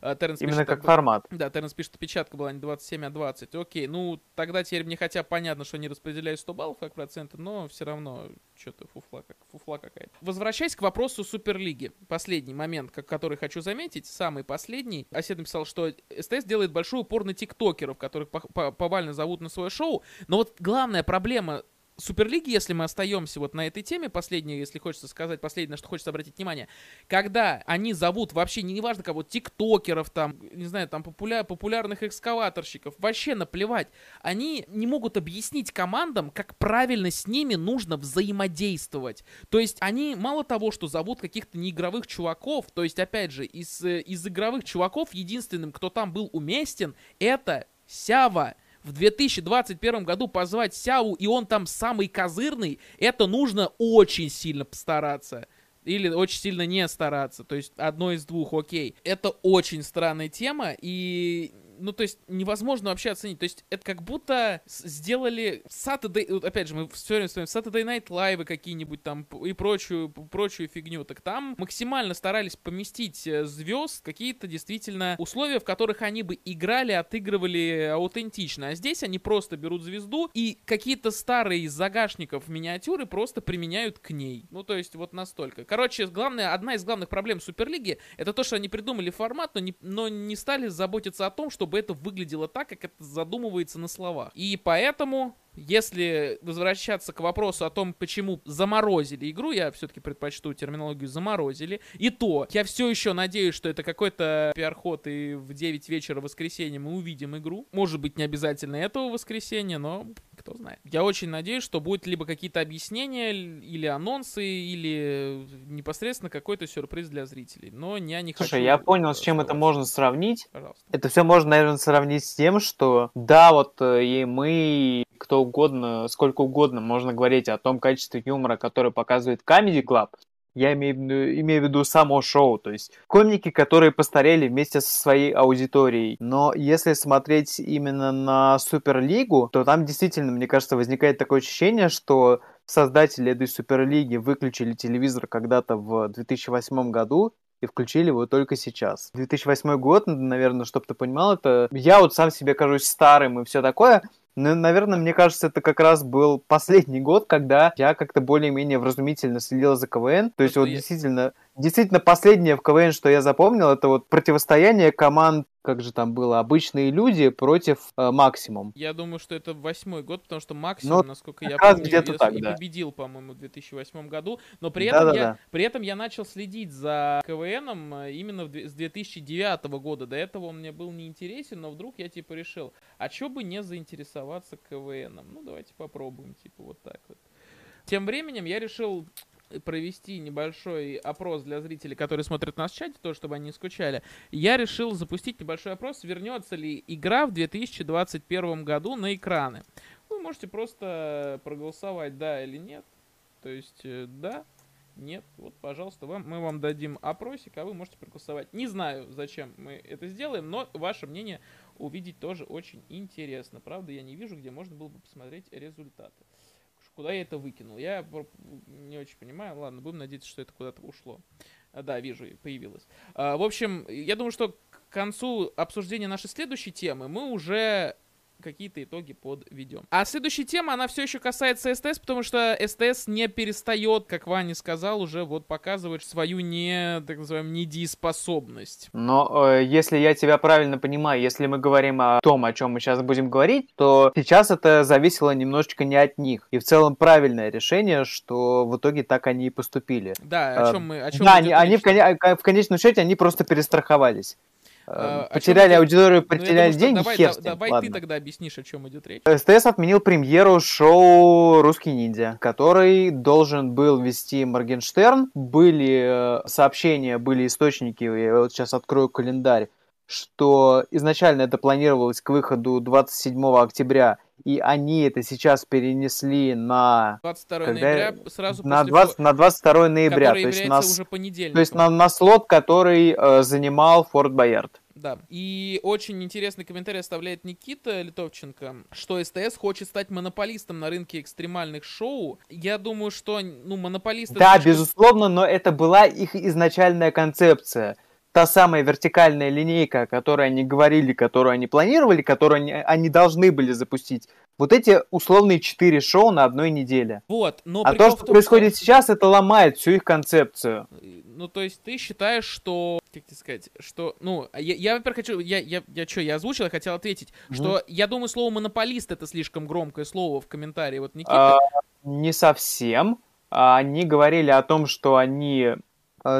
Терренс Именно пишет, как формат. да, Тернс пишет, печатка была не 27, а 20. Окей, ну, тогда теперь мне хотя понятно, что они распределяют 100 баллов как проценты, но все равно что-то фуфла, как, фуфла какая-то. Возвращаясь к вопросу Суперлиги. Последний момент, как, который хочу заметить, самый последний. Осет написал, что СТС делает большой упор на тиктокеров, которых повально зовут на свое шоу. Но вот главная проблема Суперлиги, если мы остаемся вот на этой теме, последнее, если хочется сказать, последнее, на что хочется обратить внимание, когда они зовут вообще, не, неважно кого, тиктокеров там, не знаю, там популя- популярных экскаваторщиков, вообще наплевать, они не могут объяснить командам, как правильно с ними нужно взаимодействовать. То есть они мало того, что зовут каких-то неигровых чуваков, то есть опять же, из, э, из игровых чуваков единственным, кто там был уместен, это Сява в 2021 году позвать Сяу, и он там самый козырный, это нужно очень сильно постараться. Или очень сильно не стараться. То есть одно из двух, окей. Это очень странная тема, и ну, то есть, невозможно вообще оценить. То есть, это как будто сделали Saturday... Опять же, мы все время вспоминаем Saturday Night Live какие-нибудь там и прочую, прочую фигню. Так там максимально старались поместить э, звезд какие-то действительно условия, в которых они бы играли, отыгрывали аутентично. А здесь они просто берут звезду и какие-то старые из загашников миниатюры просто применяют к ней. Ну, то есть, вот настолько. Короче, главное, одна из главных проблем Суперлиги это то, что они придумали формат, но не, но не стали заботиться о том, чтобы это выглядело так, как это задумывается на словах. И поэтому, если возвращаться к вопросу о том, почему заморозили игру, я все-таки предпочту терминологию заморозили, и то, я все еще надеюсь, что это какой-то пиар-ход, и в 9 вечера в воскресенье мы увидим игру. Может быть, не обязательно этого воскресенья, но кто знает. Я очень надеюсь, что будет либо какие-то объяснения, или анонсы, или непосредственно какой-то сюрприз для зрителей. Но я не Слушай, хочу... я понял, с чем это можно сравнить. Пожалуйста. Это все можно, наверное, сравнить с тем, что да, вот э, и мы, кто угодно, сколько угодно можно говорить о том качестве юмора, который показывает Comedy Club, я имею, имею в виду само шоу, то есть комики, которые постарели вместе со своей аудиторией. Но если смотреть именно на Суперлигу, то там действительно, мне кажется, возникает такое ощущение, что создатели этой Суперлиги выключили телевизор когда-то в 2008 году и включили его только сейчас. 2008 год, наверное, чтобы ты понимал, это... Я вот сам себе кажусь старым и все такое, но, наверное, мне кажется, это как раз был последний год, когда я как-то более-менее вразумительно следил за КВН. То есть Просто вот я- действительно, действительно последнее в КВН, что я запомнил, это вот противостояние команд, как же там было, обычные люди против э, Максимум. Я думаю, что это восьмой год, потому что максимум, Ну, насколько я помню, где-то и- так, и да. победил, по-моему, в 2008 году. Но при этом, я, при этом я начал следить за КВНом э, именно в с 2009 года. До этого он мне был не интересен, но вдруг я типа решил, а чё бы не заинтересоваться КВНом? Ну, давайте попробуем, типа вот так вот. Тем временем я решил провести небольшой опрос для зрителей, которые смотрят нас в чате, то, чтобы они не скучали. Я решил запустить небольшой опрос, вернется ли игра в 2021 году на экраны. Вы можете просто проголосовать да или нет. То есть э, да, нет, вот, пожалуйста, вам, мы вам дадим опросик, а вы можете проголосовать. Не знаю, зачем мы это сделаем, но ваше мнение увидеть тоже очень интересно. Правда, я не вижу, где можно было бы посмотреть результаты. Куда я это выкинул? Я не очень понимаю. Ладно, будем надеяться, что это куда-то ушло. А, да, вижу, появилось. А, в общем, я думаю, что к концу обсуждения нашей следующей темы мы уже какие-то итоги подведем. А следующая тема, она все еще касается СТС, потому что СТС не перестает, как Ваня сказал, уже вот показывать свою не, так называемую, недееспособность. Но э, если я тебя правильно понимаю, если мы говорим о том, о чем мы сейчас будем говорить, то сейчас это зависело немножечко не от них. И в целом правильное решение, что в итоге так они и поступили. Да, о Э, чем мы... О чем да, они, они в, коне- а, в конечном счете они просто перестраховались. Э, А, потеряли аудиторию, Ну, потеряли думаю, деньги, давай, хер с ним, давай ладно. ты тогда объяснишь, о чем идет речь. СТС отменил премьеру шоу «Русский ниндзя», который должен был вести Моргенштерн. Были э, сообщения, были источники, я вот сейчас открою календарь, что изначально это планировалось к выходу 27 октября, и они это сейчас перенесли на, 22 Когда ноября, сразу на, после 20 фо- на 22 ноября. То есть, на, уже понедельником. то есть на, на слот, который э, занимал Форт Боярд. Да. И очень интересный комментарий оставляет Никита Литовченко, что СТС хочет стать монополистом на рынке экстремальных шоу. Я думаю, что, ну, монополисты... Да, слишком- безусловно, но это была их изначальная концепция. Та самая вертикальная линейка, о которой они говорили, которую они планировали, которую они, они должны были запустить. Вот эти условные четыре шоу на одной неделе. Вот, но а то, что том, происходит сейчас, это ломает всю их концепцию. Ну, то есть ты считаешь, что... Как тебе сказать? Что, ну, я, я, во-первых, хочу... Я, я, я что, я озвучил, я хотел ответить, Мгм. что я думаю, слово «монополист» — это слишком громкое слово в комментарии. Вот Никита... А, не совсем. А, Они говорили о том, что они э,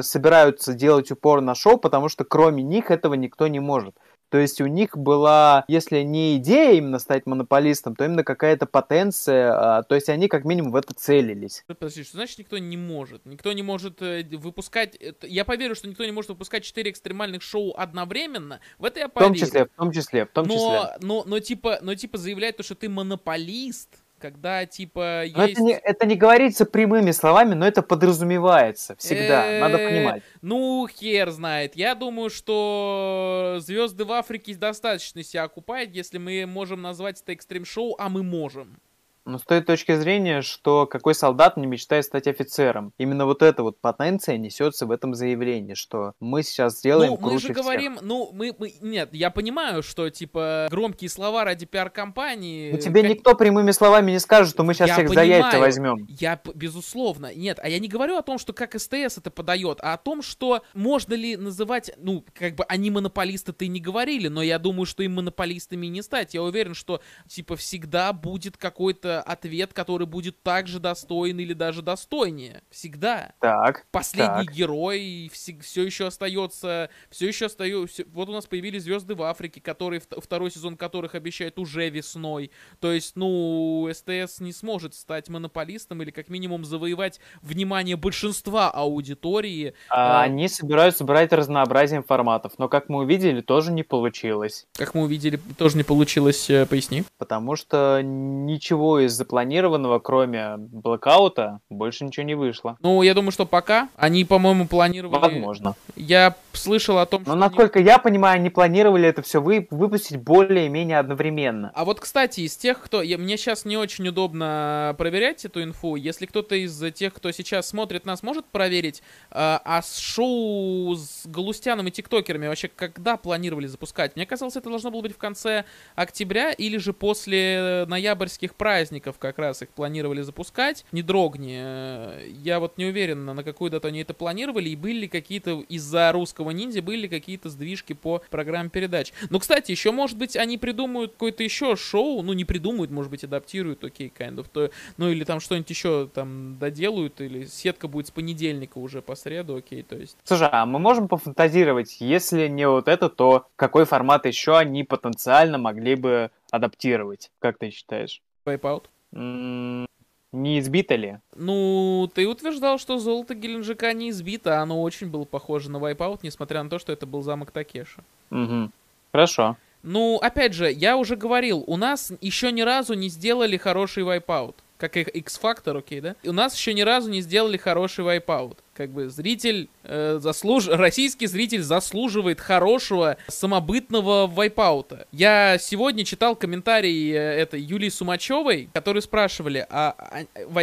собираются делать упор на шоу, потому что кроме них этого никто не может. То есть у них была, если не идея именно стать монополистом, то именно какая-то потенция, а, то есть они как минимум в это целились. Подожди, что значит никто не может? Никто не может э, выпускать... Я поверю, что никто не может выпускать 4 экстремальных шоу одновременно. В это я В поверю. том числе, в том числе, в том но, числе. но, но, типа, но типа заявлять то, что ты монополист, когда типа есть... это, не, это не говорится прямыми словами, но это подразумевается всегда, надо Э, понимать. Ну, хер знает. Я думаю, что звезды в Африке достаточно себя окупают, если мы можем назвать это экстрим-шоу, а мы можем. Но с той точки зрения, что какой солдат не мечтает стать офицером. Именно вот эта вот потенция несется в этом заявлении, что мы сейчас сделаем ну, мы же всех. говорим, ну, мы, мы- нет, я понимаю, что, типа, громкие слова ради пиар-компании... Но тебе кон- никто прямыми словами не скажет, что мы сейчас Я всех за яйца понимаю. возьмем. Я, безусловно, нет, а я не говорю о том, что как СТС это подает, а о том, что можно ли называть, ну, как бы они монополисты-то и не говорили, но я думаю, что им монополистами не стать. Я уверен, что, типа, всегда будет какой-то ответ, который будет также достоин или даже достойнее. Всегда. Так. Последний так. герой все, все еще остается, все еще остается. Вот у нас появились звезды в Африке, которые второй сезон которых обещают уже весной. То есть, ну, СТС не сможет стать монополистом или как минимум завоевать внимание большинства аудитории. А, а... Они собираются брать разнообразием форматов, но как мы увидели, тоже не получилось. Как мы увидели, тоже не получилось, э, поясни. Потому что ничего из запланированного, кроме блокаута, больше ничего не вышло. Ну, я думаю, что пока. Они, по-моему, планировали... Возможно. Я слышал о том, Но, что... насколько они... я понимаю, они планировали это все вы... выпустить более-менее одновременно. А вот, кстати, из тех, кто... Я... Мне сейчас не очень удобно проверять эту инфу. Если кто-то из тех, кто сейчас смотрит нас, может проверить, а, а шоу с Галустяном и тиктокерами вообще когда планировали запускать? Мне казалось, это должно было быть в конце октября или же после ноябрьских праздников как раз их планировали запускать. Не дрогни. Я вот не уверен, на какую дату они это планировали, и были какие-то из-за русского ниндзя были какие-то сдвижки по программе передач. Ну, кстати, еще, может быть, они придумают какое-то еще шоу, ну, не придумают, может быть, адаптируют, окей, okay, kind of, то, ну, или там что-нибудь еще там доделают, или сетка будет с понедельника уже по среду, окей, okay, то есть. Слушай, а мы можем пофантазировать, если не вот это, то какой формат еще они потенциально могли бы адаптировать, как ты считаешь? Wipeout? Не избито ли? Ну, ты утверждал, что золото Геленджика не избито, а оно очень было похоже на Wipeout, несмотря на то, что это был замок Такеша. Угу. Хорошо. Ну, опять же, я уже говорил, у нас еще ни разу не сделали хороший Wipeout. Как X-Factor, окей, да? У нас еще ни разу не сделали хороший Wipeout как бы зритель э, заслуж... российский зритель заслуживает хорошего самобытного вайпаута. Я сегодня читал комментарий э, этой Юлии Сумачевой, которые спрашивали, а, а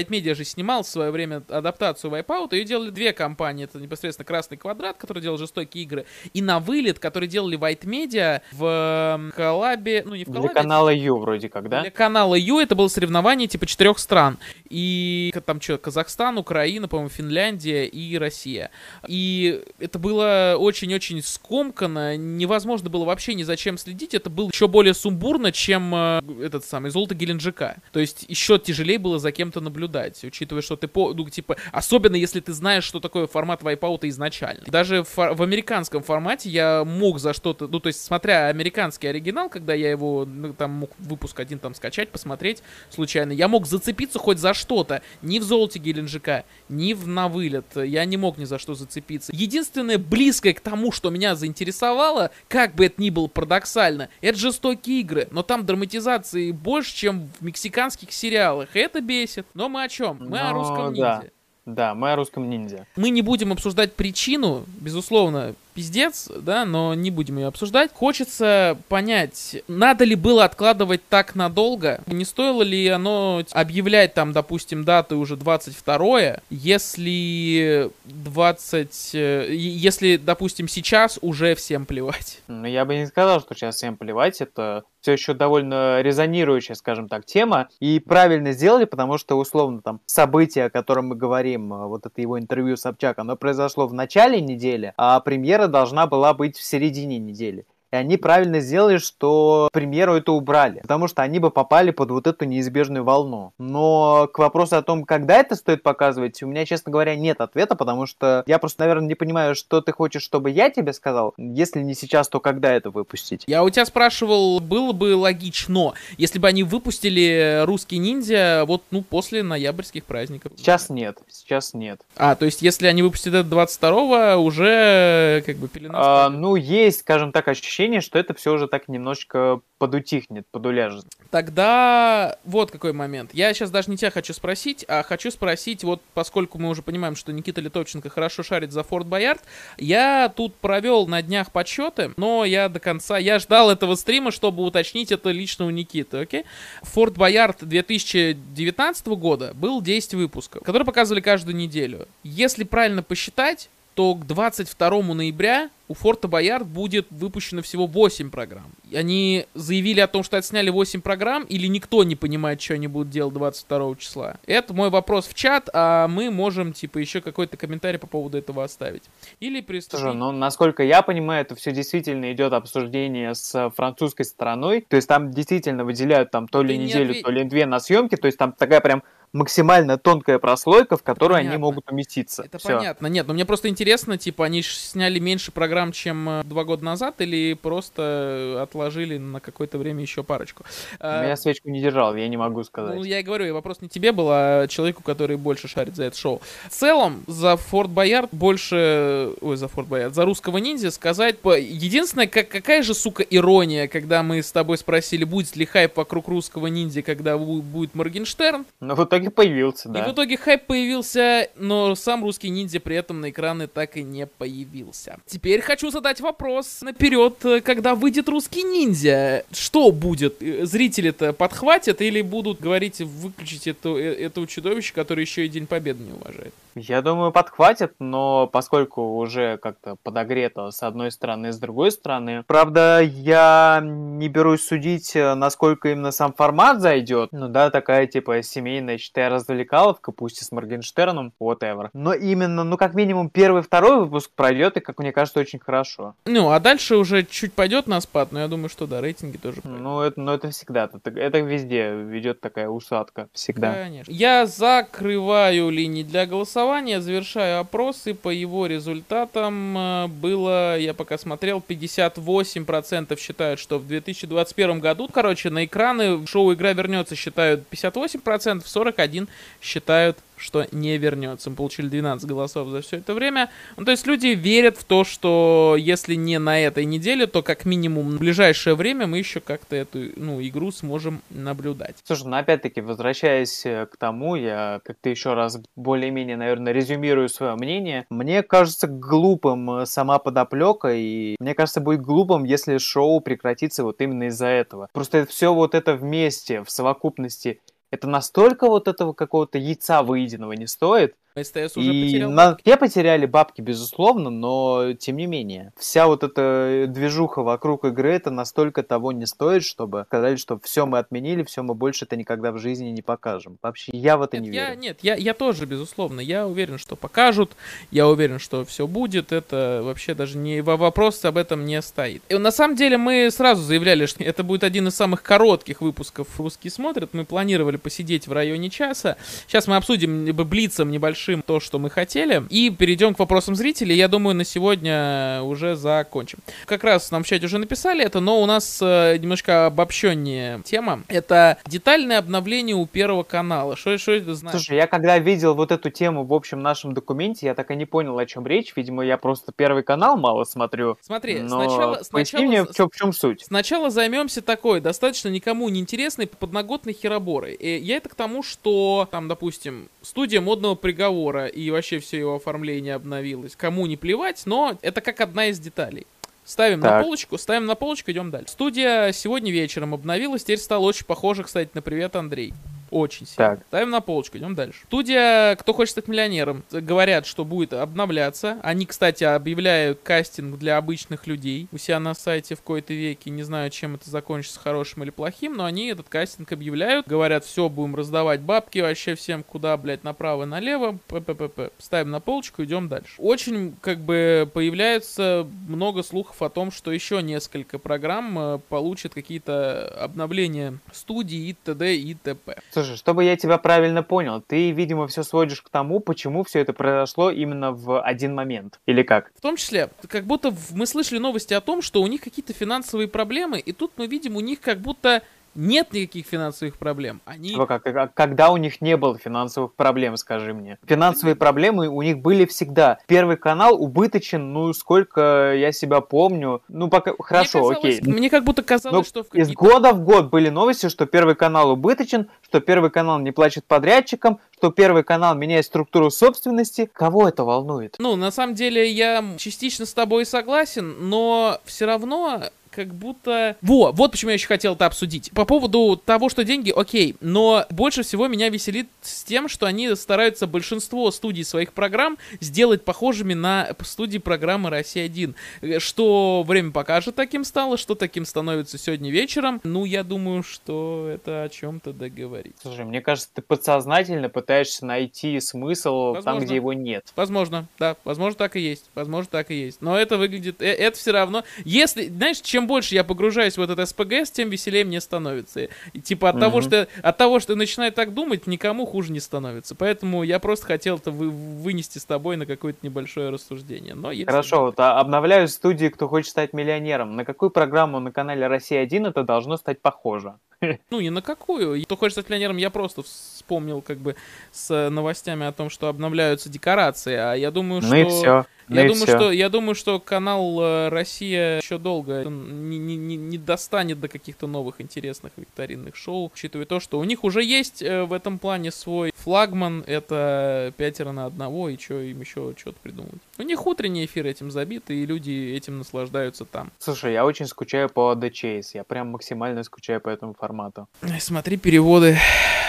Media же снимал в свое время адаптацию вайпаута, ее делали две компании, это непосредственно Красный Квадрат, который делал жестокие игры, и на вылет, который делали Media в коллабе, ну не в коллабе. Для канала Ю вроде как, да? Для канала Ю это было соревнование типа четырех стран. И там что, Казахстан, Украина, по-моему, Финляндия и Россия. И это было очень-очень скомкано, невозможно было вообще ни за чем следить, это было еще более сумбурно, чем э, этот самый Золото Геленджика. То есть еще тяжелее было за кем-то наблюдать, учитывая, что ты по, ну, типа, особенно если ты знаешь, что такое формат вайпаута изначально. Даже в, в американском формате я мог за что-то, ну, то есть, смотря американский оригинал, когда я его, ну, там, мог выпуск один там скачать, посмотреть случайно, я мог зацепиться хоть за что-то. Ни в Золоте Геленджика, ни в На вылет. Я не мог ни за что зацепиться. Единственное близкое к тому, что меня заинтересовало, как бы это ни было парадоксально, это жестокие игры. Но там драматизации больше, чем в мексиканских сериалах. И это бесит. Но мы о чем? Мы Но, о русском ниндзя. Да. Да, мы о русском ниндзя. Мы не будем обсуждать причину, безусловно, пиздец, да, но не будем ее обсуждать. Хочется понять, надо ли было откладывать так надолго, не стоило ли оно объявлять там, допустим, даты уже 22 если 20, э, если, допустим, сейчас уже всем плевать. Ну, я бы не сказал, что сейчас всем плевать, это все еще довольно резонирующая, скажем так, тема. И правильно сделали, потому что, условно, там, событие, о котором мы говорим, э, вот это его интервью с Собчак, оно произошло в начале недели, а премьера должна была быть в середине недели. И они правильно сделали, что премьеру это убрали, потому что они бы попали под вот эту неизбежную волну. Но к вопросу о том, когда это стоит показывать, у меня, честно говоря, нет ответа, потому что я просто, наверное, не понимаю, что ты хочешь, чтобы я тебе сказал. Если не сейчас, то когда это выпустить? Я у тебя спрашивал, было бы логично, если бы они выпустили русский ниндзя вот, ну, после ноябрьских праздников. Сейчас нет, сейчас нет. А, то есть, если они выпустят это 22-го, уже как бы пелена... А, ну, есть, скажем так, ощущение ощущение, что это все уже так немножечко подутихнет, подуляжет. Тогда вот какой момент. Я сейчас даже не тебя хочу спросить, а хочу спросить, вот поскольку мы уже понимаем, что Никита Литовченко хорошо шарит за Форт Боярд, я тут провел на днях подсчеты, но я до конца, я ждал этого стрима, чтобы уточнить это лично у Никиты, окей? Форт Боярд 2019 года был 10 выпусков, которые показывали каждую неделю. Если правильно посчитать, то к 22 ноября у Форта Боярд будет выпущено всего 8 программ. Они заявили о том, что отсняли 8 программ, или никто не понимает, что они будут делать 22 числа. Это мой вопрос в чат, а мы можем, типа, еще какой-то комментарий по поводу этого оставить. Или приступить... Слушай, ну, насколько я понимаю, это все действительно идет обсуждение с французской стороной. То есть там действительно выделяют там то ли Ты неделю, отве... то ли две на съемки. То есть там такая прям максимально тонкая прослойка, в которую понятно. они могут уместиться. Это Всё. понятно. Нет, но мне просто интересно, типа, они сняли меньше программ, чем э, два года назад, или просто отложили на какое-то время еще парочку? Я свечку не держал, я не могу сказать. Ну, я и говорю, вопрос не тебе был, а человеку, который больше шарит за это шоу. В целом, за Форт Боярд больше... Ой, за Форт Боярд, за русского ниндзя сказать... Единственное, как, какая же, сука, ирония, когда мы с тобой спросили, будет ли хайп вокруг русского ниндзя, когда будет Моргенштерн. Ну, в итоге итоге появился, да. И в итоге хайп появился, но сам русский ниндзя при этом на экраны так и не появился. Теперь хочу задать вопрос наперед, когда выйдет русский ниндзя. Что будет? Э, зрители-то подхватят или будут говорить выключить это, э, это чудовище, которое еще и День Победы не уважает? Я думаю, подхватят, но поскольку уже как-то подогрето с одной стороны и с другой стороны. Правда, я не берусь судить, э, насколько именно сам формат зайдет. Ну да, такая типа семейная, считай, развлекаловка, пусть и с Моргенштерном, whatever. Но именно, ну как минимум первый, второй выпуск пройдет, и, как мне кажется, очень хорошо. Ну, а дальше уже чуть пойдет на спад, но я думаю, что да, рейтинги тоже пойдут. Ну, это, ну, это всегда, это, это везде ведет такая усадка, всегда. Конечно. Я закрываю линии для голосования завершаю опрос, и по его результатам э, было, я пока смотрел, 58% считают, что в 2021 году, короче, на экраны шоу «Игра вернется» считают 58%, 41% считают что не вернется. Мы получили 12 голосов за все это время. Ну, то есть люди верят в то, что если не на этой неделе, то как минимум в ближайшее время мы еще как-то эту ну, игру сможем наблюдать. Слушай, ну опять-таки, возвращаясь э, к тому, я как-то еще раз более-менее, наверное, резюмирую свое мнение. Мне кажется глупым э, сама подоплека, и мне кажется, будет глупым, если шоу прекратится вот именно из-за этого. Просто все вот это вместе, в совокупности это настолько вот этого какого-то яйца выеденного не стоит, СТС уже и потерял на... Те потеряли бабки, безусловно, но тем не менее. Вся вот эта движуха вокруг игры, это настолько того не стоит, чтобы сказать, что все мы отменили, все мы больше это никогда в жизни не покажем. Вообще, я в это нет, не я, верю. Нет, я, я тоже, безусловно. Я уверен, что покажут, я уверен, что все будет. Это вообще даже не вопрос об этом не стоит. И на самом деле мы сразу заявляли, что это будет один из самых коротких выпусков «Русские смотрят». Мы планировали посидеть в районе часа. Сейчас мы обсудим блицом небольшим то, что мы хотели, и перейдем к вопросам зрителей. Я думаю, на сегодня уже закончим. Как раз нам в чате уже написали это, но у нас э, немножко обобщеннее тема. Это детальное обновление у Первого канала. Что, что это значит? Слушай, я когда видел вот эту тему в общем нашем документе, я так и не понял, о чем речь. Видимо, я просто Первый канал мало смотрю. Смотри, но сначала... сначала мне, в чем, в чем суть. Сначала займемся такой, достаточно никому не интересной подноготной хероборой. Я это к тому, что там, допустим, студия модного приговора и вообще все его оформление обновилось. Кому не плевать, но это как одна из деталей. Ставим так. на полочку, ставим на полочку, идем дальше. Студия сегодня вечером обновилась, теперь стала очень похожа, кстати, на «Привет, Андрей». Очень сильно. Так. Ставим на полочку, идем дальше. Студия «Кто хочет стать миллионером» говорят, что будет обновляться. Они, кстати, объявляют кастинг для обычных людей у себя на сайте в кои-то веке. Не знаю, чем это закончится, хорошим или плохим, но они этот кастинг объявляют. Говорят, все, будем раздавать бабки вообще всем, куда, блядь, направо и налево. П -п -п -п. Ставим на полочку, идем дальше. Очень, как бы, появляется много слухов о том, что еще несколько программ э, получат какие-то обновления студии и т.д. и т.п. Слушай, чтобы я тебя правильно понял, ты, видимо, все сводишь к тому, почему все это произошло именно в один момент. Или как? В том числе, как будто мы слышали новости о том, что у них какие-то финансовые проблемы, и тут мы видим у них как будто нет никаких финансовых проблем. Они... Как, как, когда у них не было финансовых проблем, скажи мне? Финансовые проблемы у них были всегда. Первый канал убыточен, ну, сколько я себя помню. Ну, пока... Хорошо, мне казалось, окей. Мне как будто казалось, Но что... В из года в год были новости, что Первый канал убыточен, что Первый канал не платит подрядчикам, что Первый канал меняет структуру собственности. Кого это волнует? Ну, на самом деле, я частично с тобой согласен, но все равно как будто... Во, вот почему я еще хотел это обсудить. По поводу того, что деньги, окей, но больше всего меня веселит с тем, что они стараются большинство студий своих программ сделать похожими на студии программы «Россия-1». Что время покажет таким стало, что таким становится сегодня вечером. Ну, я думаю, что это о чем-то договорить. Слушай, мне кажется, ты подсознательно пытаешься найти смысл возможно. там, где его нет. Возможно, да, возможно, так и есть. Возможно, так и есть. Но это выглядит... Э, это все равно... Если, знаешь, чем больше я погружаюсь в этот СПГС, тем веселее мне становится. И, типа от mm-hmm. того, что от того, что начинаю так думать, никому хуже не становится. Поэтому я просто хотел это вы, вынести с тобой на какое-то небольшое рассуждение. Но. Хорошо, вот а, обновляю студии, кто хочет стать миллионером. На какую программу на канале Россия 1 это должно стать похоже? Ну, ни на какую. Кто хочет стать миллионером, я просто вспомнил как бы с новостями о том, что обновляются декорации, а я думаю, ну что... И все. Я думаю, что, я думаю, что канал э, Россия еще долго не, не, не достанет до каких-то новых интересных викторинных шоу, учитывая то, что у них уже есть э, в этом плане свой флагман, это пятеро на одного, и что им еще что-то придумать. У них утренний эфир этим забит, и люди этим наслаждаются там. Слушай, я очень скучаю по The Chase, я прям максимально скучаю по этому формату. Смотри переводы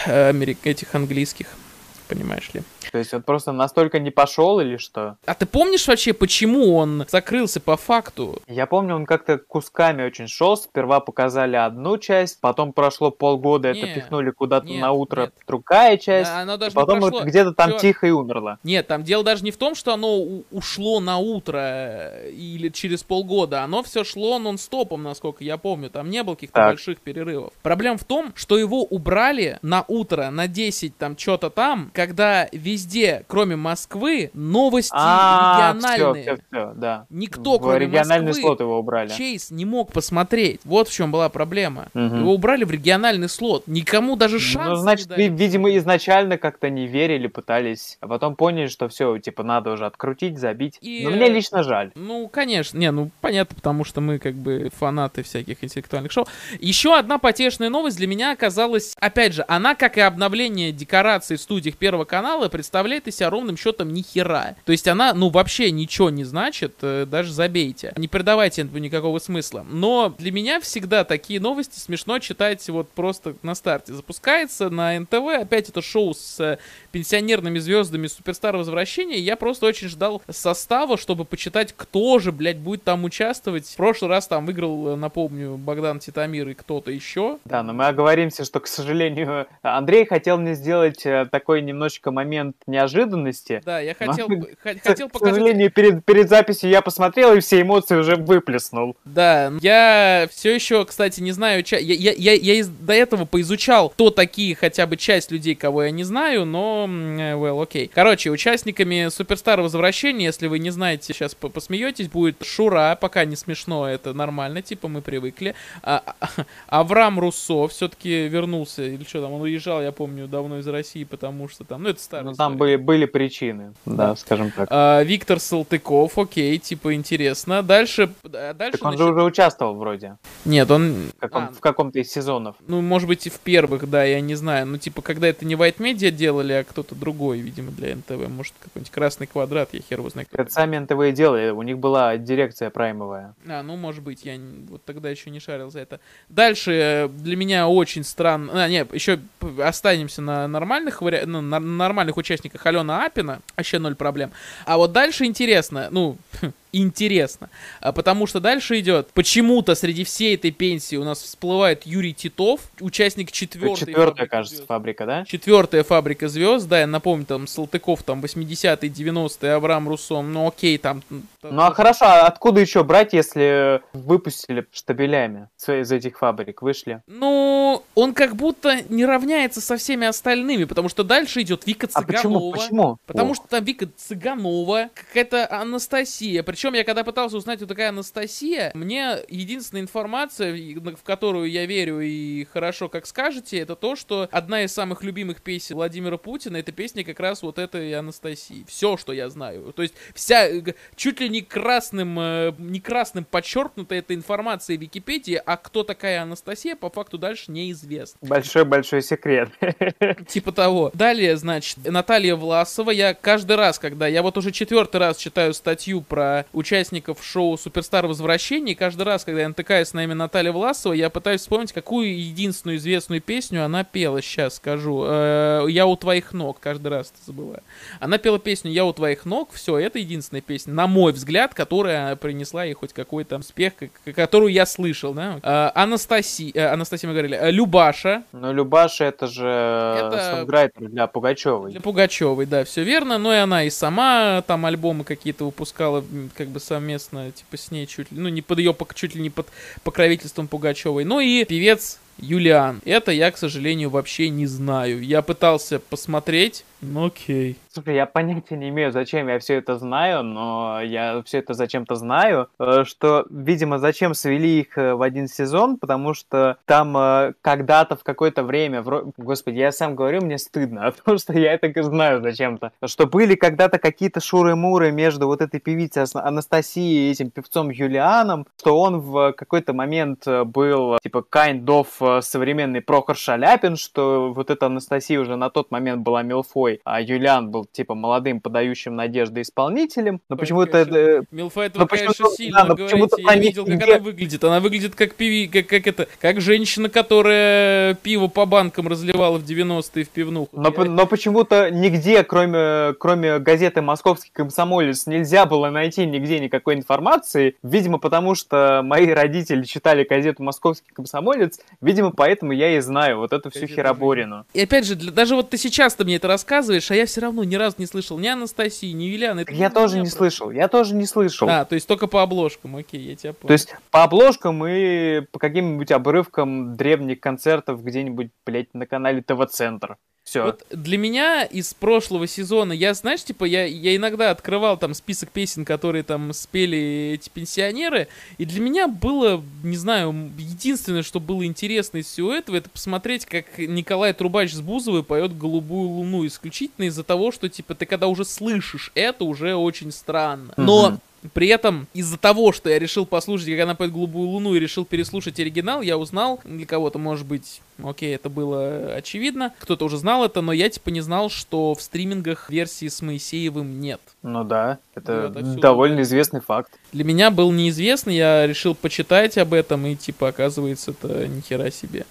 э, этих английских понимаешь ли. То есть он просто настолько не пошел или что? А ты помнишь вообще, почему он закрылся по факту? Я помню, он как-то кусками очень шел. Сперва показали одну часть, потом прошло полгода, не, это пихнули куда-то на утро нет. другая часть. Да, оно даже потом прошло... где-то там Всё... тихо и умерло. Нет, там дело даже не в том, что оно ушло на утро э, или через полгода. Оно все шло нон-стопом, насколько я помню. Там не было каких-то больших перерывов. Проблема в том, что его убрали на утро, на 10, там, что-то там, когда везде, кроме Москвы, новости а, региональные. Все, все, все, да. Никто, в кроме региональный Москвы, слот его убрали. Чейз не мог посмотреть. Вот в чем была проблема. Угу. Его убрали в региональный слот. Никому даже ну, шанс Ну, значит, дали. видимо, изначально как-то не верили, пытались, а потом поняли, что все, типа, надо уже открутить, забить. И... Но мне лично жаль. Ну, конечно. Не, ну, понятно, потому что мы, как бы, фанаты всяких интеллектуальных шоу. Еще одна потешная новость для меня оказалась, опять же, она, как и обновление декораций в студиях Первого канала, представляет из себя ровным счетом ни хера. То есть она, ну, вообще ничего не значит, э, даже забейте. Не придавайте этому никакого смысла. Но для меня всегда такие новости смешно читать вот просто на старте. Запускается на НТВ, опять это шоу с э, пенсионерными звездами Суперстар Возвращения. Я просто очень ждал состава, чтобы почитать, кто же, блядь, будет там участвовать. В прошлый раз там выиграл, э, напомню, Богдан Титамир и кто-то еще. Да, но мы оговоримся, что, к сожалению, Андрей хотел мне сделать такой немножечко момент неожиданности. Да, я хотел, но, хотел к, показать... К сожалению, перед, перед записью я посмотрел и все эмоции уже выплеснул. Да, я все еще, кстати, не знаю, я, я, я, я из, до этого поизучал, кто такие хотя бы часть людей, кого я не знаю, но, well, окей. Okay. Короче, участниками Суперстар Возвращения, если вы не знаете, сейчас посмеетесь, будет Шура, пока не смешно, это нормально, типа мы привыкли. А, а, Авраам Руссо все-таки вернулся, или что там, он уезжал, я помню, давно из России, потому что там, ну это старый. Ну там были, были причины, да, скажем так. А, Виктор Салтыков, окей, типа интересно. Дальше... дальше так он значит... же уже участвовал вроде. Нет, он... В, каком, а, в каком-то из сезонов. Ну, может быть, и в первых, да, я не знаю. Ну, типа, когда это не White Media делали, а кто-то другой, видимо, для НТВ. Может, какой-нибудь Красный Квадрат, я хер его знаю. Это сами НТВ и делали, у них была дирекция праймовая. А, ну, может быть, я вот тогда еще не шарил за это. Дальше э, для меня очень странно... А, нет, еще останемся на нормальных, вари... ну, на нормальных участниках Алена Апина, вообще ноль проблем. А вот дальше интересно, ну, интересно. А, потому что дальше идет, почему-то среди всей этой пенсии у нас всплывает Юрий Титов, участник четвертой Четвертая, кажется, звезд. фабрика, да? Четвертая фабрика звезд, да, я напомню, там Салтыков, там 80-е, 90-е, Авраам Руссом, ну окей, там... Ну а хорошо, а откуда еще брать, если выпустили штабелями из этих фабрик, вышли? Ну, он как будто не равняется со всеми остальными, потому что дальше идет Вика Цыганова. А почему? Почему? Потому О. что там Вика Цыганова, какая-то Анастасия, причем причем я когда пытался узнать, кто такая Анастасия, мне единственная информация, в которую я верю и хорошо как скажете, это то, что одна из самых любимых песен Владимира Путина, это песня как раз вот этой Анастасии. Все, что я знаю. То есть вся, э, чуть ли не красным, э, не красным подчеркнута эта информация в Википедии, а кто такая Анастасия, по факту дальше неизвестно. Большой-большой секрет. Типа того. Далее, значит, Наталья Власова. Я каждый раз, когда я вот уже четвертый раз читаю статью про участников шоу «Суперстар Возвращение», и каждый раз, когда я натыкаюсь на имя Наталья Власова, я пытаюсь вспомнить, какую единственную известную песню она пела, сейчас скажу. Э, «Я у твоих ног», каждый раз это забываю. Она пела песню «Я у твоих ног», все, это единственная песня, на мой взгляд, которая принесла ей хоть какой-то успех, которую я слышал, да. Э, Анастасия, э, Анастасия мы говорили, Любаша. Ну, Любаша это же это... сонграйтер для Пугачевой. Для Пугачевой, да, все верно, но и она и сама там альбомы какие-то выпускала как бы совместно, типа с ней чуть ли, ну не под ее, чуть ли не под покровительством Пугачевой. Ну и певец Юлиан. Это я, к сожалению, вообще не знаю. Я пытался посмотреть, ну окей. Слушай, я понятия не имею, зачем я все это знаю, но я все это зачем-то знаю, э, что, видимо, зачем свели их э, в один сезон, потому что там э, когда-то в какое-то время, в... господи, я сам говорю, мне стыдно, а то, что я это знаю зачем-то, что были когда-то какие-то шуры-муры между вот этой певицей Анастасией и этим певцом Юлианом, что он в какой-то момент был, типа, kind of современный Прохор Шаляпин, что вот эта Анастасия уже на тот момент была Милфой, такой, а Юлиан был типа молодым, подающим надежды исполнителем, но почему-то... Э, Милфа этого, конечно, сильно да, говорите, я видел, как она выглядит. Она выглядит как пиви, как, как это, как женщина, которая пиво по банкам разливала в 90-е в пивнуху. Но, но почему-то нигде, кроме, кроме газеты «Московский комсомолец», нельзя было найти нигде никакой информации. Видимо, потому что мои родители читали газету «Московский комсомолец», видимо, поэтому я и знаю вот эту всю хероборину. И опять же, для, даже вот ты сейчас-то мне это рассказываешь, рассказываешь, а я все равно ни разу не слышал ни Анастасии, ни Юлианы. Я тоже не просто. слышал, я тоже не слышал. А, то есть только по обложкам, окей, я тебя понял. То есть по обложкам и по каким-нибудь обрывкам древних концертов где-нибудь, блядь, на канале ТВ-центр. Все. Вот для меня из прошлого сезона, я, знаешь, типа, я, я иногда открывал там список песен, которые там спели эти пенсионеры, и для меня было, не знаю, единственное, что было интересно из всего этого, это посмотреть, как Николай Трубач с Бузовой поет «Голубую луну», исключительно из-за того, что, типа, ты когда уже слышишь это, уже очень странно. Но при этом из-за того, что я решил послушать, как она поет «Голубую луну» и решил переслушать оригинал, я узнал, для кого-то, может быть, окей, это было очевидно, кто-то уже знал это, но я типа не знал, что в стримингах версии с Моисеевым нет. Ну да, это довольно известный факт. Для меня был неизвестный, я решил почитать об этом, и типа оказывается это нихера себе.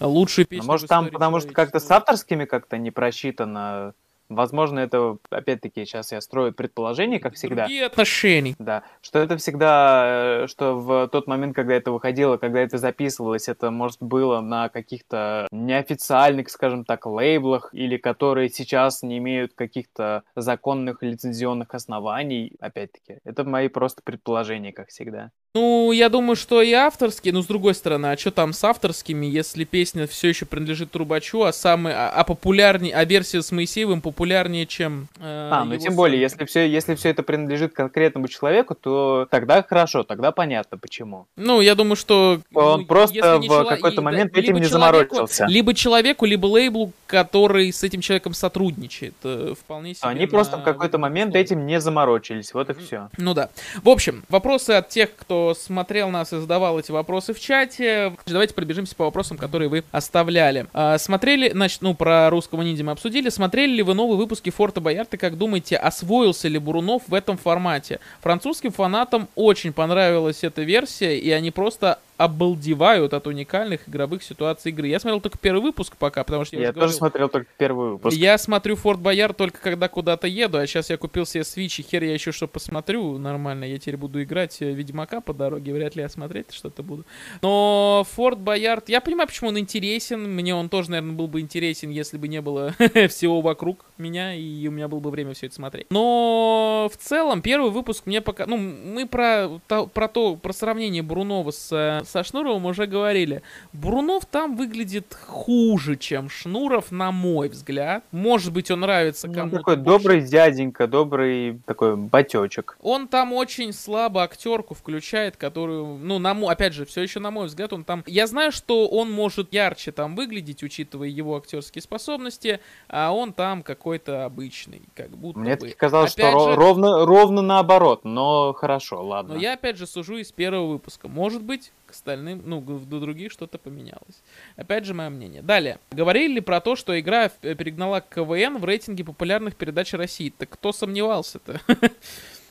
Лучшие песни. А может там, потому что как-то с авторскими как-то не просчитано Возможно, это, опять-таки, сейчас я строю предположение, как всегда. Другие отношения. Да, что это всегда, э, что в тот момент, когда это выходило, когда это записывалось, это, может, было на каких-то неофициальных, скажем так, лейблах, или которые сейчас не имеют каких-то законных лицензионных оснований, опять-таки. Это мои просто предположения, как всегда. Ну, я думаю, что и авторские, но с другой стороны, а что там с авторскими, если песня все еще принадлежит Трубачу, а самый, а, а популярнее, а версия с Моисеевым популярнее, чем э, А, ну тем более, если все, если все это принадлежит конкретному человеку, то тогда хорошо, тогда понятно почему. Ну, я думаю, что... Он ну, просто в чело... какой-то момент этим не заморочился. Либо человеку, либо лейблу, который с этим человеком сотрудничает. Э, вполне себе Они просто в какой-то момент этим не заморочились, вот и все. Ну да. В общем, вопросы от тех, кто смотрел нас и задавал эти вопросы в чате. Давайте пробежимся по вопросам, которые вы оставляли. А, смотрели, значит, ну, про русского ниндзя мы обсудили. Смотрели ли вы новые выпуски Форта Боярд и как думаете, освоился ли Бурунов в этом формате? Французским фанатам очень понравилась эта версия, и они просто обалдевают от уникальных игровых ситуаций игры. Я смотрел только первый выпуск пока, потому что я, я тоже говорил, смотрел только первый выпуск. Я смотрю Форт Бояр только когда куда-то еду, а сейчас я купил себе Switch, и хер я еще что посмотрю нормально. Я теперь буду играть э, Ведьмака по дороге, вряд ли я смотреть что-то буду. Но Форт Боярд, я понимаю, почему он интересен. Мне он тоже, наверное, был бы интересен, если бы не было всего вокруг меня, и у меня было бы время все это смотреть. Но в целом первый выпуск мне пока... Ну, мы про, про то, про сравнение Брунова с со Шнуровым уже говорили. Брунов там выглядит хуже, чем Шнуров, на мой взгляд. Может быть, он нравится ну, кому-то. Такой больше. добрый дяденька, добрый такой батечек. Он там очень слабо актерку включает, которую, ну, на мой, опять же, все еще на мой взгляд, он там... Я знаю, что он может ярче там выглядеть, учитывая его актерские способности, а он там какой-то обычный, как будто Мне бы. казалось, опять что же... ровно, ровно наоборот, но хорошо, ладно. Но я опять же сужу из первого выпуска. Может быть, остальным, ну, до других что-то поменялось. Опять же, мое мнение. Далее. Говорили ли про то, что игра перегнала КВН в рейтинге популярных передач России? Так кто сомневался-то?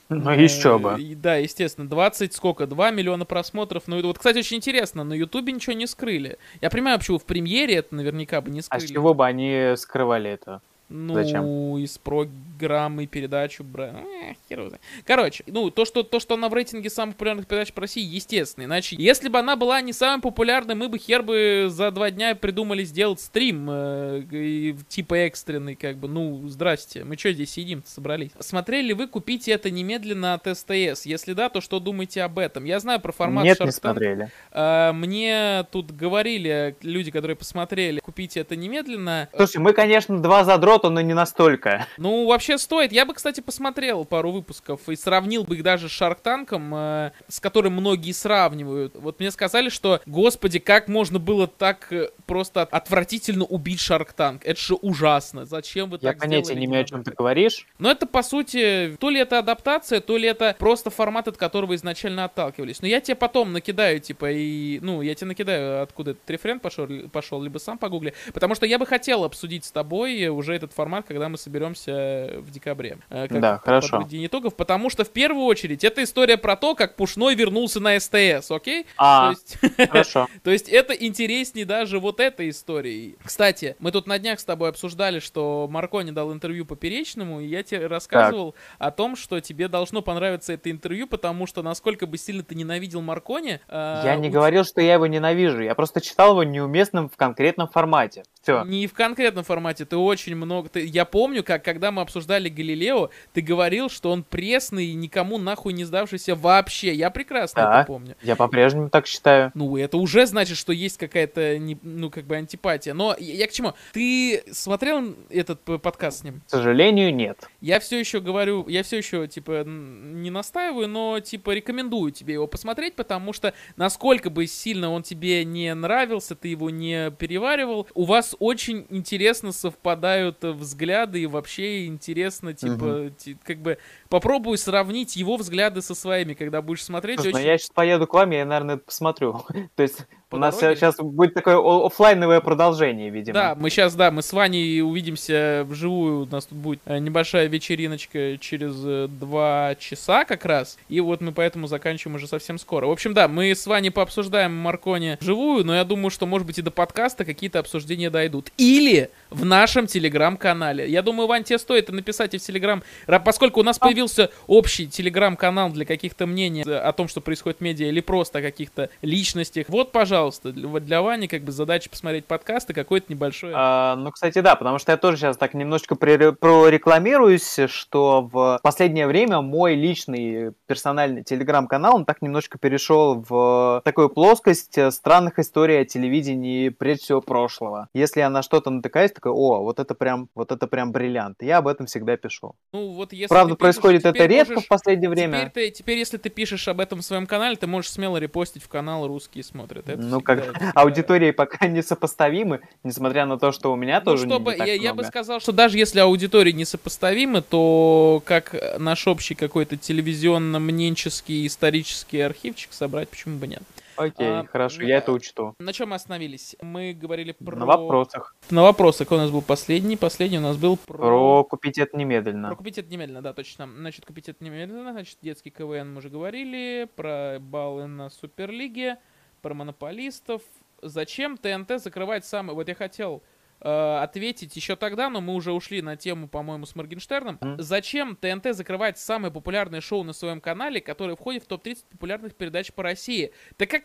Ну, еще бы. Э, Да, естественно, 20, сколько, 2 миллиона просмотров. Ну, вот, кстати, очень интересно, на Ютубе ничего не скрыли. Я понимаю, почему в премьере это наверняка бы не А скрыли. с чего бы они скрывали это? Ну, Зачем? из программы, передачу, бра... э. Короче, ну, то что, то, что она в рейтинге самых популярных передач по России, естественно. Иначе, если бы она была не самой популярной, мы бы хер бы за два дня придумали сделать стрим, э, типа экстренный, как бы. Ну, здрасте, мы что здесь сидим собрались? Смотрели ли вы «Купите это немедленно» от СТС? Если да, то что думаете об этом? Я знаю про формат Нет, не Shark Tank. смотрели. А, Мне тут говорили люди, которые посмотрели, купите это немедленно. Слушай, мы, конечно, два задрота, но не настолько. Ну, вообще стоит. Я бы, кстати, посмотрел пару выпусков и сравнил бы их даже с Shark Tank, с которым многие сравнивают. Вот мне сказали, что, господи, как можно было так э, просто отвратительно убить Shark Tank? Это же ужасно. Зачем вы Я так понятия сделали? не имею, о чем ты говоришь. Но это, по сути, то ли это адаптация, то ли это просто формат, от которого изначально отталкивались. Но я тебе потом накидаю, типа, и... Ну, я тебе накидаю, откуда этот референт пошел, пошел, либо сам погугли. Потому что я бы хотел обсудить с тобой уже этот формат, когда мы соберемся в декабре. э, Да, хорошо. подводить итогов, потому что в первую очередь это история про то, как Пушной вернулся на СТС, окей? То А, есть, хорошо. то есть это интереснее даже вот этой истории. Кстати, мы тут на днях с тобой обсуждали, что Маркони дал интервью Поперечному, и я тебе рассказывал о том, что тебе должно понравиться это интервью, потому что насколько бы сильно ты ненавидел Маркони... э, Я не у- говорил, что я его ненавижу. Я просто читал его неуместным в конкретном формате. Все. Не в конкретном формате, ты очень много... Ты... Я помню, как когда мы обсуждали Галилео, ты говорил, что он пресный и никому нахуй не сдавшийся вообще. Я прекрасно Да. это помню. Я по-прежнему так считаю. Ну, это уже значит, что есть какая-то, не- ну, как бы антипатия. Но я, я к чему? Ты смотрел этот подкаст с ним? К сожалению, нет. Я все еще говорю, я все еще, типа, не настаиваю, но, типа, рекомендую тебе его посмотреть, потому что, насколько бы сильно он тебе не нравился, ты его не переваривал, у вас очень интересно совпадают взгляды, и вообще интересно, типа, ти- как бы, попробуй сравнить его взгляды со своими, когда будешь смотреть. Слушай, ну очень- я сейчас поеду к вам, я, наверное, это посмотрю. То есть По у нас дороге? сейчас будет такое о- оффлайновое продолжение, видимо. Да, мы сейчас, да, мы с Ваней увидимся вживую. У нас тут будет э, небольшая вечериночка через э, два часа как раз. И вот мы поэтому заканчиваем уже совсем скоро. В общем, да, мы с Ваней пообсуждаем Маркони вживую, но я думаю, что, может быть, и до подкаста какие-то обсуждения дойдут. Или в нашем телеграм-канале. Я думаю, Вань, тебе стоит написать и в телеграм, Ра- поскольку у нас появился общий телеграм-канал для каких-то мнений о том, что происходит в медиа, или просто о каких-то личностях. Вот, пожалуйста, для, Вани как бы задача посмотреть подкасты, какое-то небольшое... А, ну, кстати, да, потому что я тоже сейчас так немножечко прорекламируюсь, что в последнее время мой личный персональный телеграм-канал, он так немножечко перешел в такую плоскость странных историй о телевидении, прежде всего, прошлого. Если я на что-то натыкаюсь, такой, о, вот это прям, вот это прям бриллиант. Я об этом всегда пишу. Ну, вот если Правда, пишешь, происходит это теперь редко можешь- в последнее Теперь, время. ты, теперь, если ты пишешь об этом в своем канале, ты можешь смело репостить в канал «Русские смотрят». Это Ну, всегда- как это аудитории пока несопоставимы, несмотря на то, что у меня Ну, тоже чтобы, не так я, я бы много. сказал, что даже если аудитории несопоставимы, то как наш общий какой-то телевизионно-мненческий исторический архивчик собрать, почему бы нет. Окей, а, хорошо, я это учту. На чем мы остановились? Мы говорили про... На вопросах. На вопросы. Какой у нас был последний? Последний у нас был про... Про купить это немедленно. Про купить это немедленно, да, точно. Значит, купить это немедленно. Значит, детский КВН мы уже говорили. Про баллы на Суперлиге. Про монополистов. Зачем ТНТ закрывать самый... Вот я хотел э, ответить еще тогда, но мы уже ушли на тему, по-моему, с Моргенштерном. Мгм. Зачем ТНТ закрывать самое популярное шоу на своем канале, которое входит в топ-30 популярных передач по России? Так как...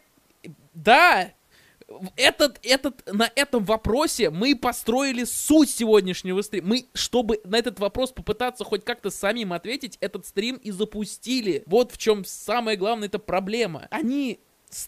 Да, этот, этот, на этом вопросе мы построили суть сегодняшнего стрима. Мы, чтобы на этот вопрос попытаться хоть как-то самим ответить, этот стрим и запустили. Вот в чем самая главная эта проблема. Они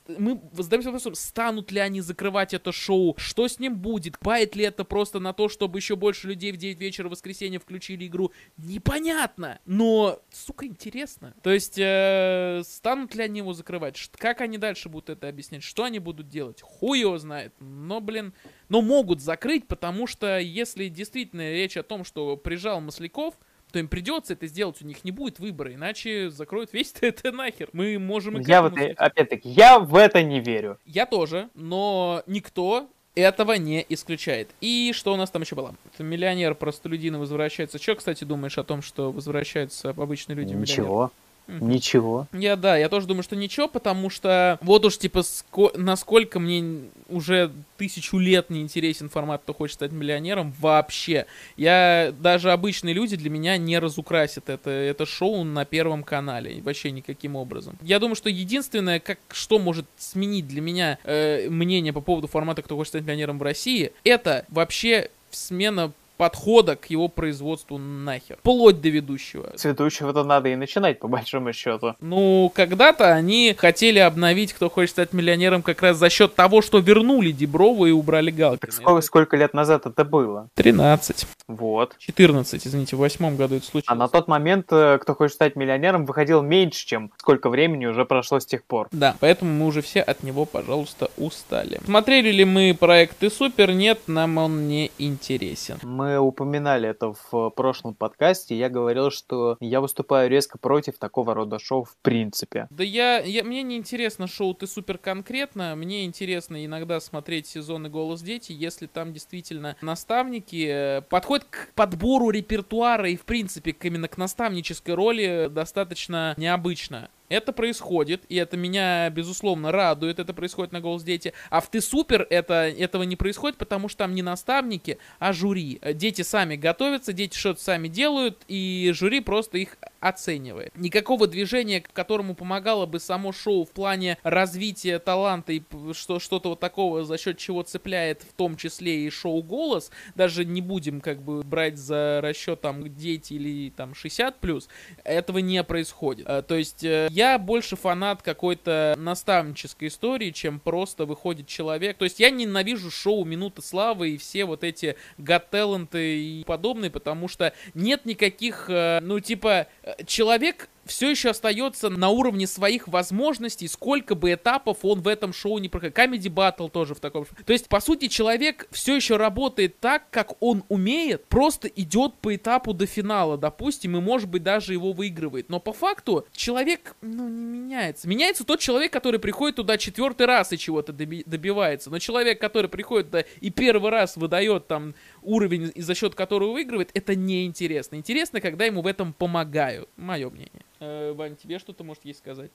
мы задаемся вопросом, станут ли они закрывать это шоу, что с ним будет, бает ли это просто на то, чтобы еще больше людей в 9 вечера в воскресенье включили игру, непонятно, но, сука, интересно. То есть, э, станут ли они его закрывать, как они дальше будут это объяснять, что они будут делать, хуй его знает, но, блин, но могут закрыть, потому что если действительно речь о том, что прижал Масляков, то им придется это сделать, у них не будет выбора, иначе закроют весь это нахер. Мы можем и Я вот, э, опять-таки, я в это не верю. Я тоже, но никто этого не исключает. И что у нас там еще было? Это миллионер простолюдины возвращается. Что, кстати, думаешь о том, что возвращаются обычные люди в миллионер? Ничего. Я, да, я тоже думаю, что ничего, потому что вот уж, типа, ско- насколько мне уже тысячу лет не интересен формат «Кто хочет стать миллионером» вообще. Я, даже обычные люди для меня не разукрасят это, это шоу на Первом канале, вообще никаким образом. Я думаю, что единственное, как, что может сменить для меня э, мнение по поводу формата «Кто хочет стать миллионером» в России, это вообще смена подхода к его производству нахер. Вплоть до ведущего. С ведущего-то надо и начинать, по большому счету. Ну, когда-то они хотели обновить «Кто хочет стать миллионером» как раз за счет того, что вернули Деброва и убрали Галкина. Так сколько, сколько лет назад это было? 13. Вот. 14, извините, в восьмом году это случилось. А на тот момент э, «Кто хочет стать миллионером» выходил меньше, чем сколько времени уже прошло с тех пор. Да, поэтому мы уже все от него, пожалуйста, устали. Смотрели ли мы проекты Супер? Нет, нам он не интересен. Мы упоминали это в прошлом подкасте. Я говорил, что я выступаю резко против такого рода шоу в принципе. Да я, я мне не интересно шоу «Ты супер конкретно». Мне интересно иногда смотреть сезоны «Голос дети», если там действительно наставники э, подходят к подбору репертуара и, в принципе, к именно к наставнической роли достаточно необычно. Это происходит, и это меня, безусловно, радует, это происходит на «Голос Дети». А в «Ты супер» это, этого не происходит, потому что там не наставники, а жюри. Дети сами готовятся, дети что-то сами делают, и жюри просто их оценивает. Никакого движения, которому помогало бы само шоу в плане развития таланта и что, что-то вот такого, за счет чего цепляет в том числе и шоу «Голос», даже не будем как бы брать за расчет там дети или там 60+, этого не происходит. То есть я больше фанат какой-то наставнической истории, чем просто выходит человек. То есть я ненавижу шоу «Минута славы» и все вот эти Talent и подобные, потому что нет никаких, ну, типа, человек все еще остается на уровне своих возможностей, сколько бы этапов он в этом шоу не проходил. Comedy Battle тоже в таком. То есть, по сути, человек все еще работает так, как он умеет, просто идет по этапу до финала, допустим, и, может быть, даже его выигрывает. Но по факту человек, ну, не меняется. Меняется тот человек, который приходит туда четвертый раз и чего-то доби- добивается. Но человек, который приходит туда и первый раз выдает там уровень, за счет которого выигрывает, это неинтересно. Интересно, когда ему в этом помогают. Мое мнение. Э, Вань, тебе что-то может есть сказать?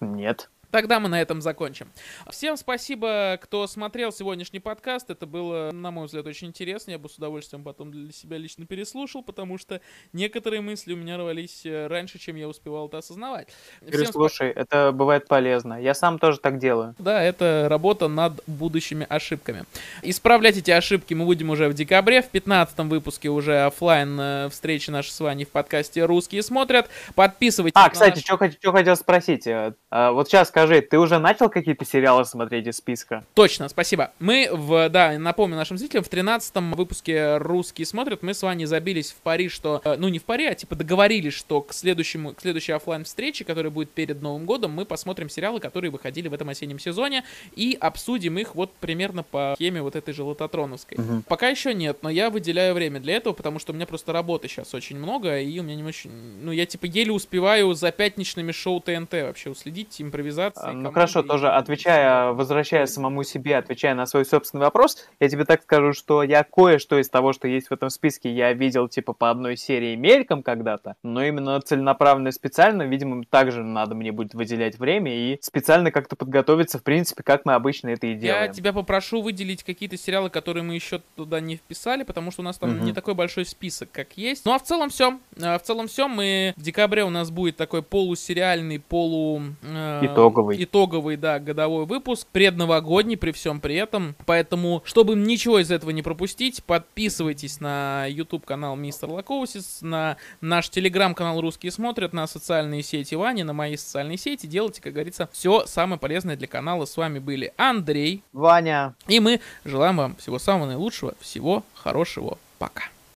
Нет. Тогда мы на этом закончим. Всем спасибо, кто смотрел сегодняшний подкаст. Это было, на мой взгляд, очень интересно. Я бы с удовольствием потом для себя лично переслушал, потому что некоторые мысли у меня рвались э, раньше, чем я успевал это осознавать. Переслушай, спа... это бывает полезно. Я сам тоже так делаю. Да, это работа над будущими ошибками. Исправлять эти ошибки мы будем уже в декабре. В 15 выпуске уже офлайн э, встречи наши с вами в подкасте «Русские смотрят». Подписывайтесь А, кстати, наш... что, хотел спросить. Э, вот сейчас скажи, ты уже начал какие-то сериалы смотреть из списка? Точно, спасибо. Мы, в, да, напомню нашим зрителям, в 13 выпуске «Русские смотрят» мы с вами забились в пари, что, э, ну не в пари, а типа договорились, что к следующему, к следующей офлайн встрече которая будет перед Новым годом, мы посмотрим сериалы, которые выходили в этом осеннем сезоне, и обсудим их вот примерно по схеме вот этой же Лототроновской. Угу. Пока еще нет, но я выделяю время для этого, потому что у меня просто работы сейчас очень много, и у меня не очень... Ну, я типа еле успеваю за пятничными шоу ТНТ вообще уследить, импровизация а, ну хорошо, тоже отвечая, возвращая самому себе, отвечая на свой собственный вопрос, я тебе так скажу, что я кое-что из того, что есть в этом списке, я видел типа по одной серии мельком когда-то, но именно целенаправленно специально, видимо, также надо мне будет выделять время и специально как-то подготовиться, в принципе, как мы обычно это и делаем. Я тебя попрошу выделить какие-то сериалы, которые мы еще туда не вписали, потому что у нас там угу. не такой большой список, как есть. Ну а в целом все. А, в целом все. Мы в декабре у нас будет такой полусериальный, полу... Э, итоговый. Итоговый, да, годовой выпуск, предновогодний при всем при этом. Поэтому, чтобы ничего из этого не пропустить, подписывайтесь на YouTube канал Мистер Лакоусис, на наш телеграм-канал Русские смотрят, на социальные сети Вани, на мои социальные сети. Делайте, как говорится, все самое полезное для канала. С вами были Андрей, Ваня. И мы желаем вам всего самого наилучшего, всего хорошего. Пока.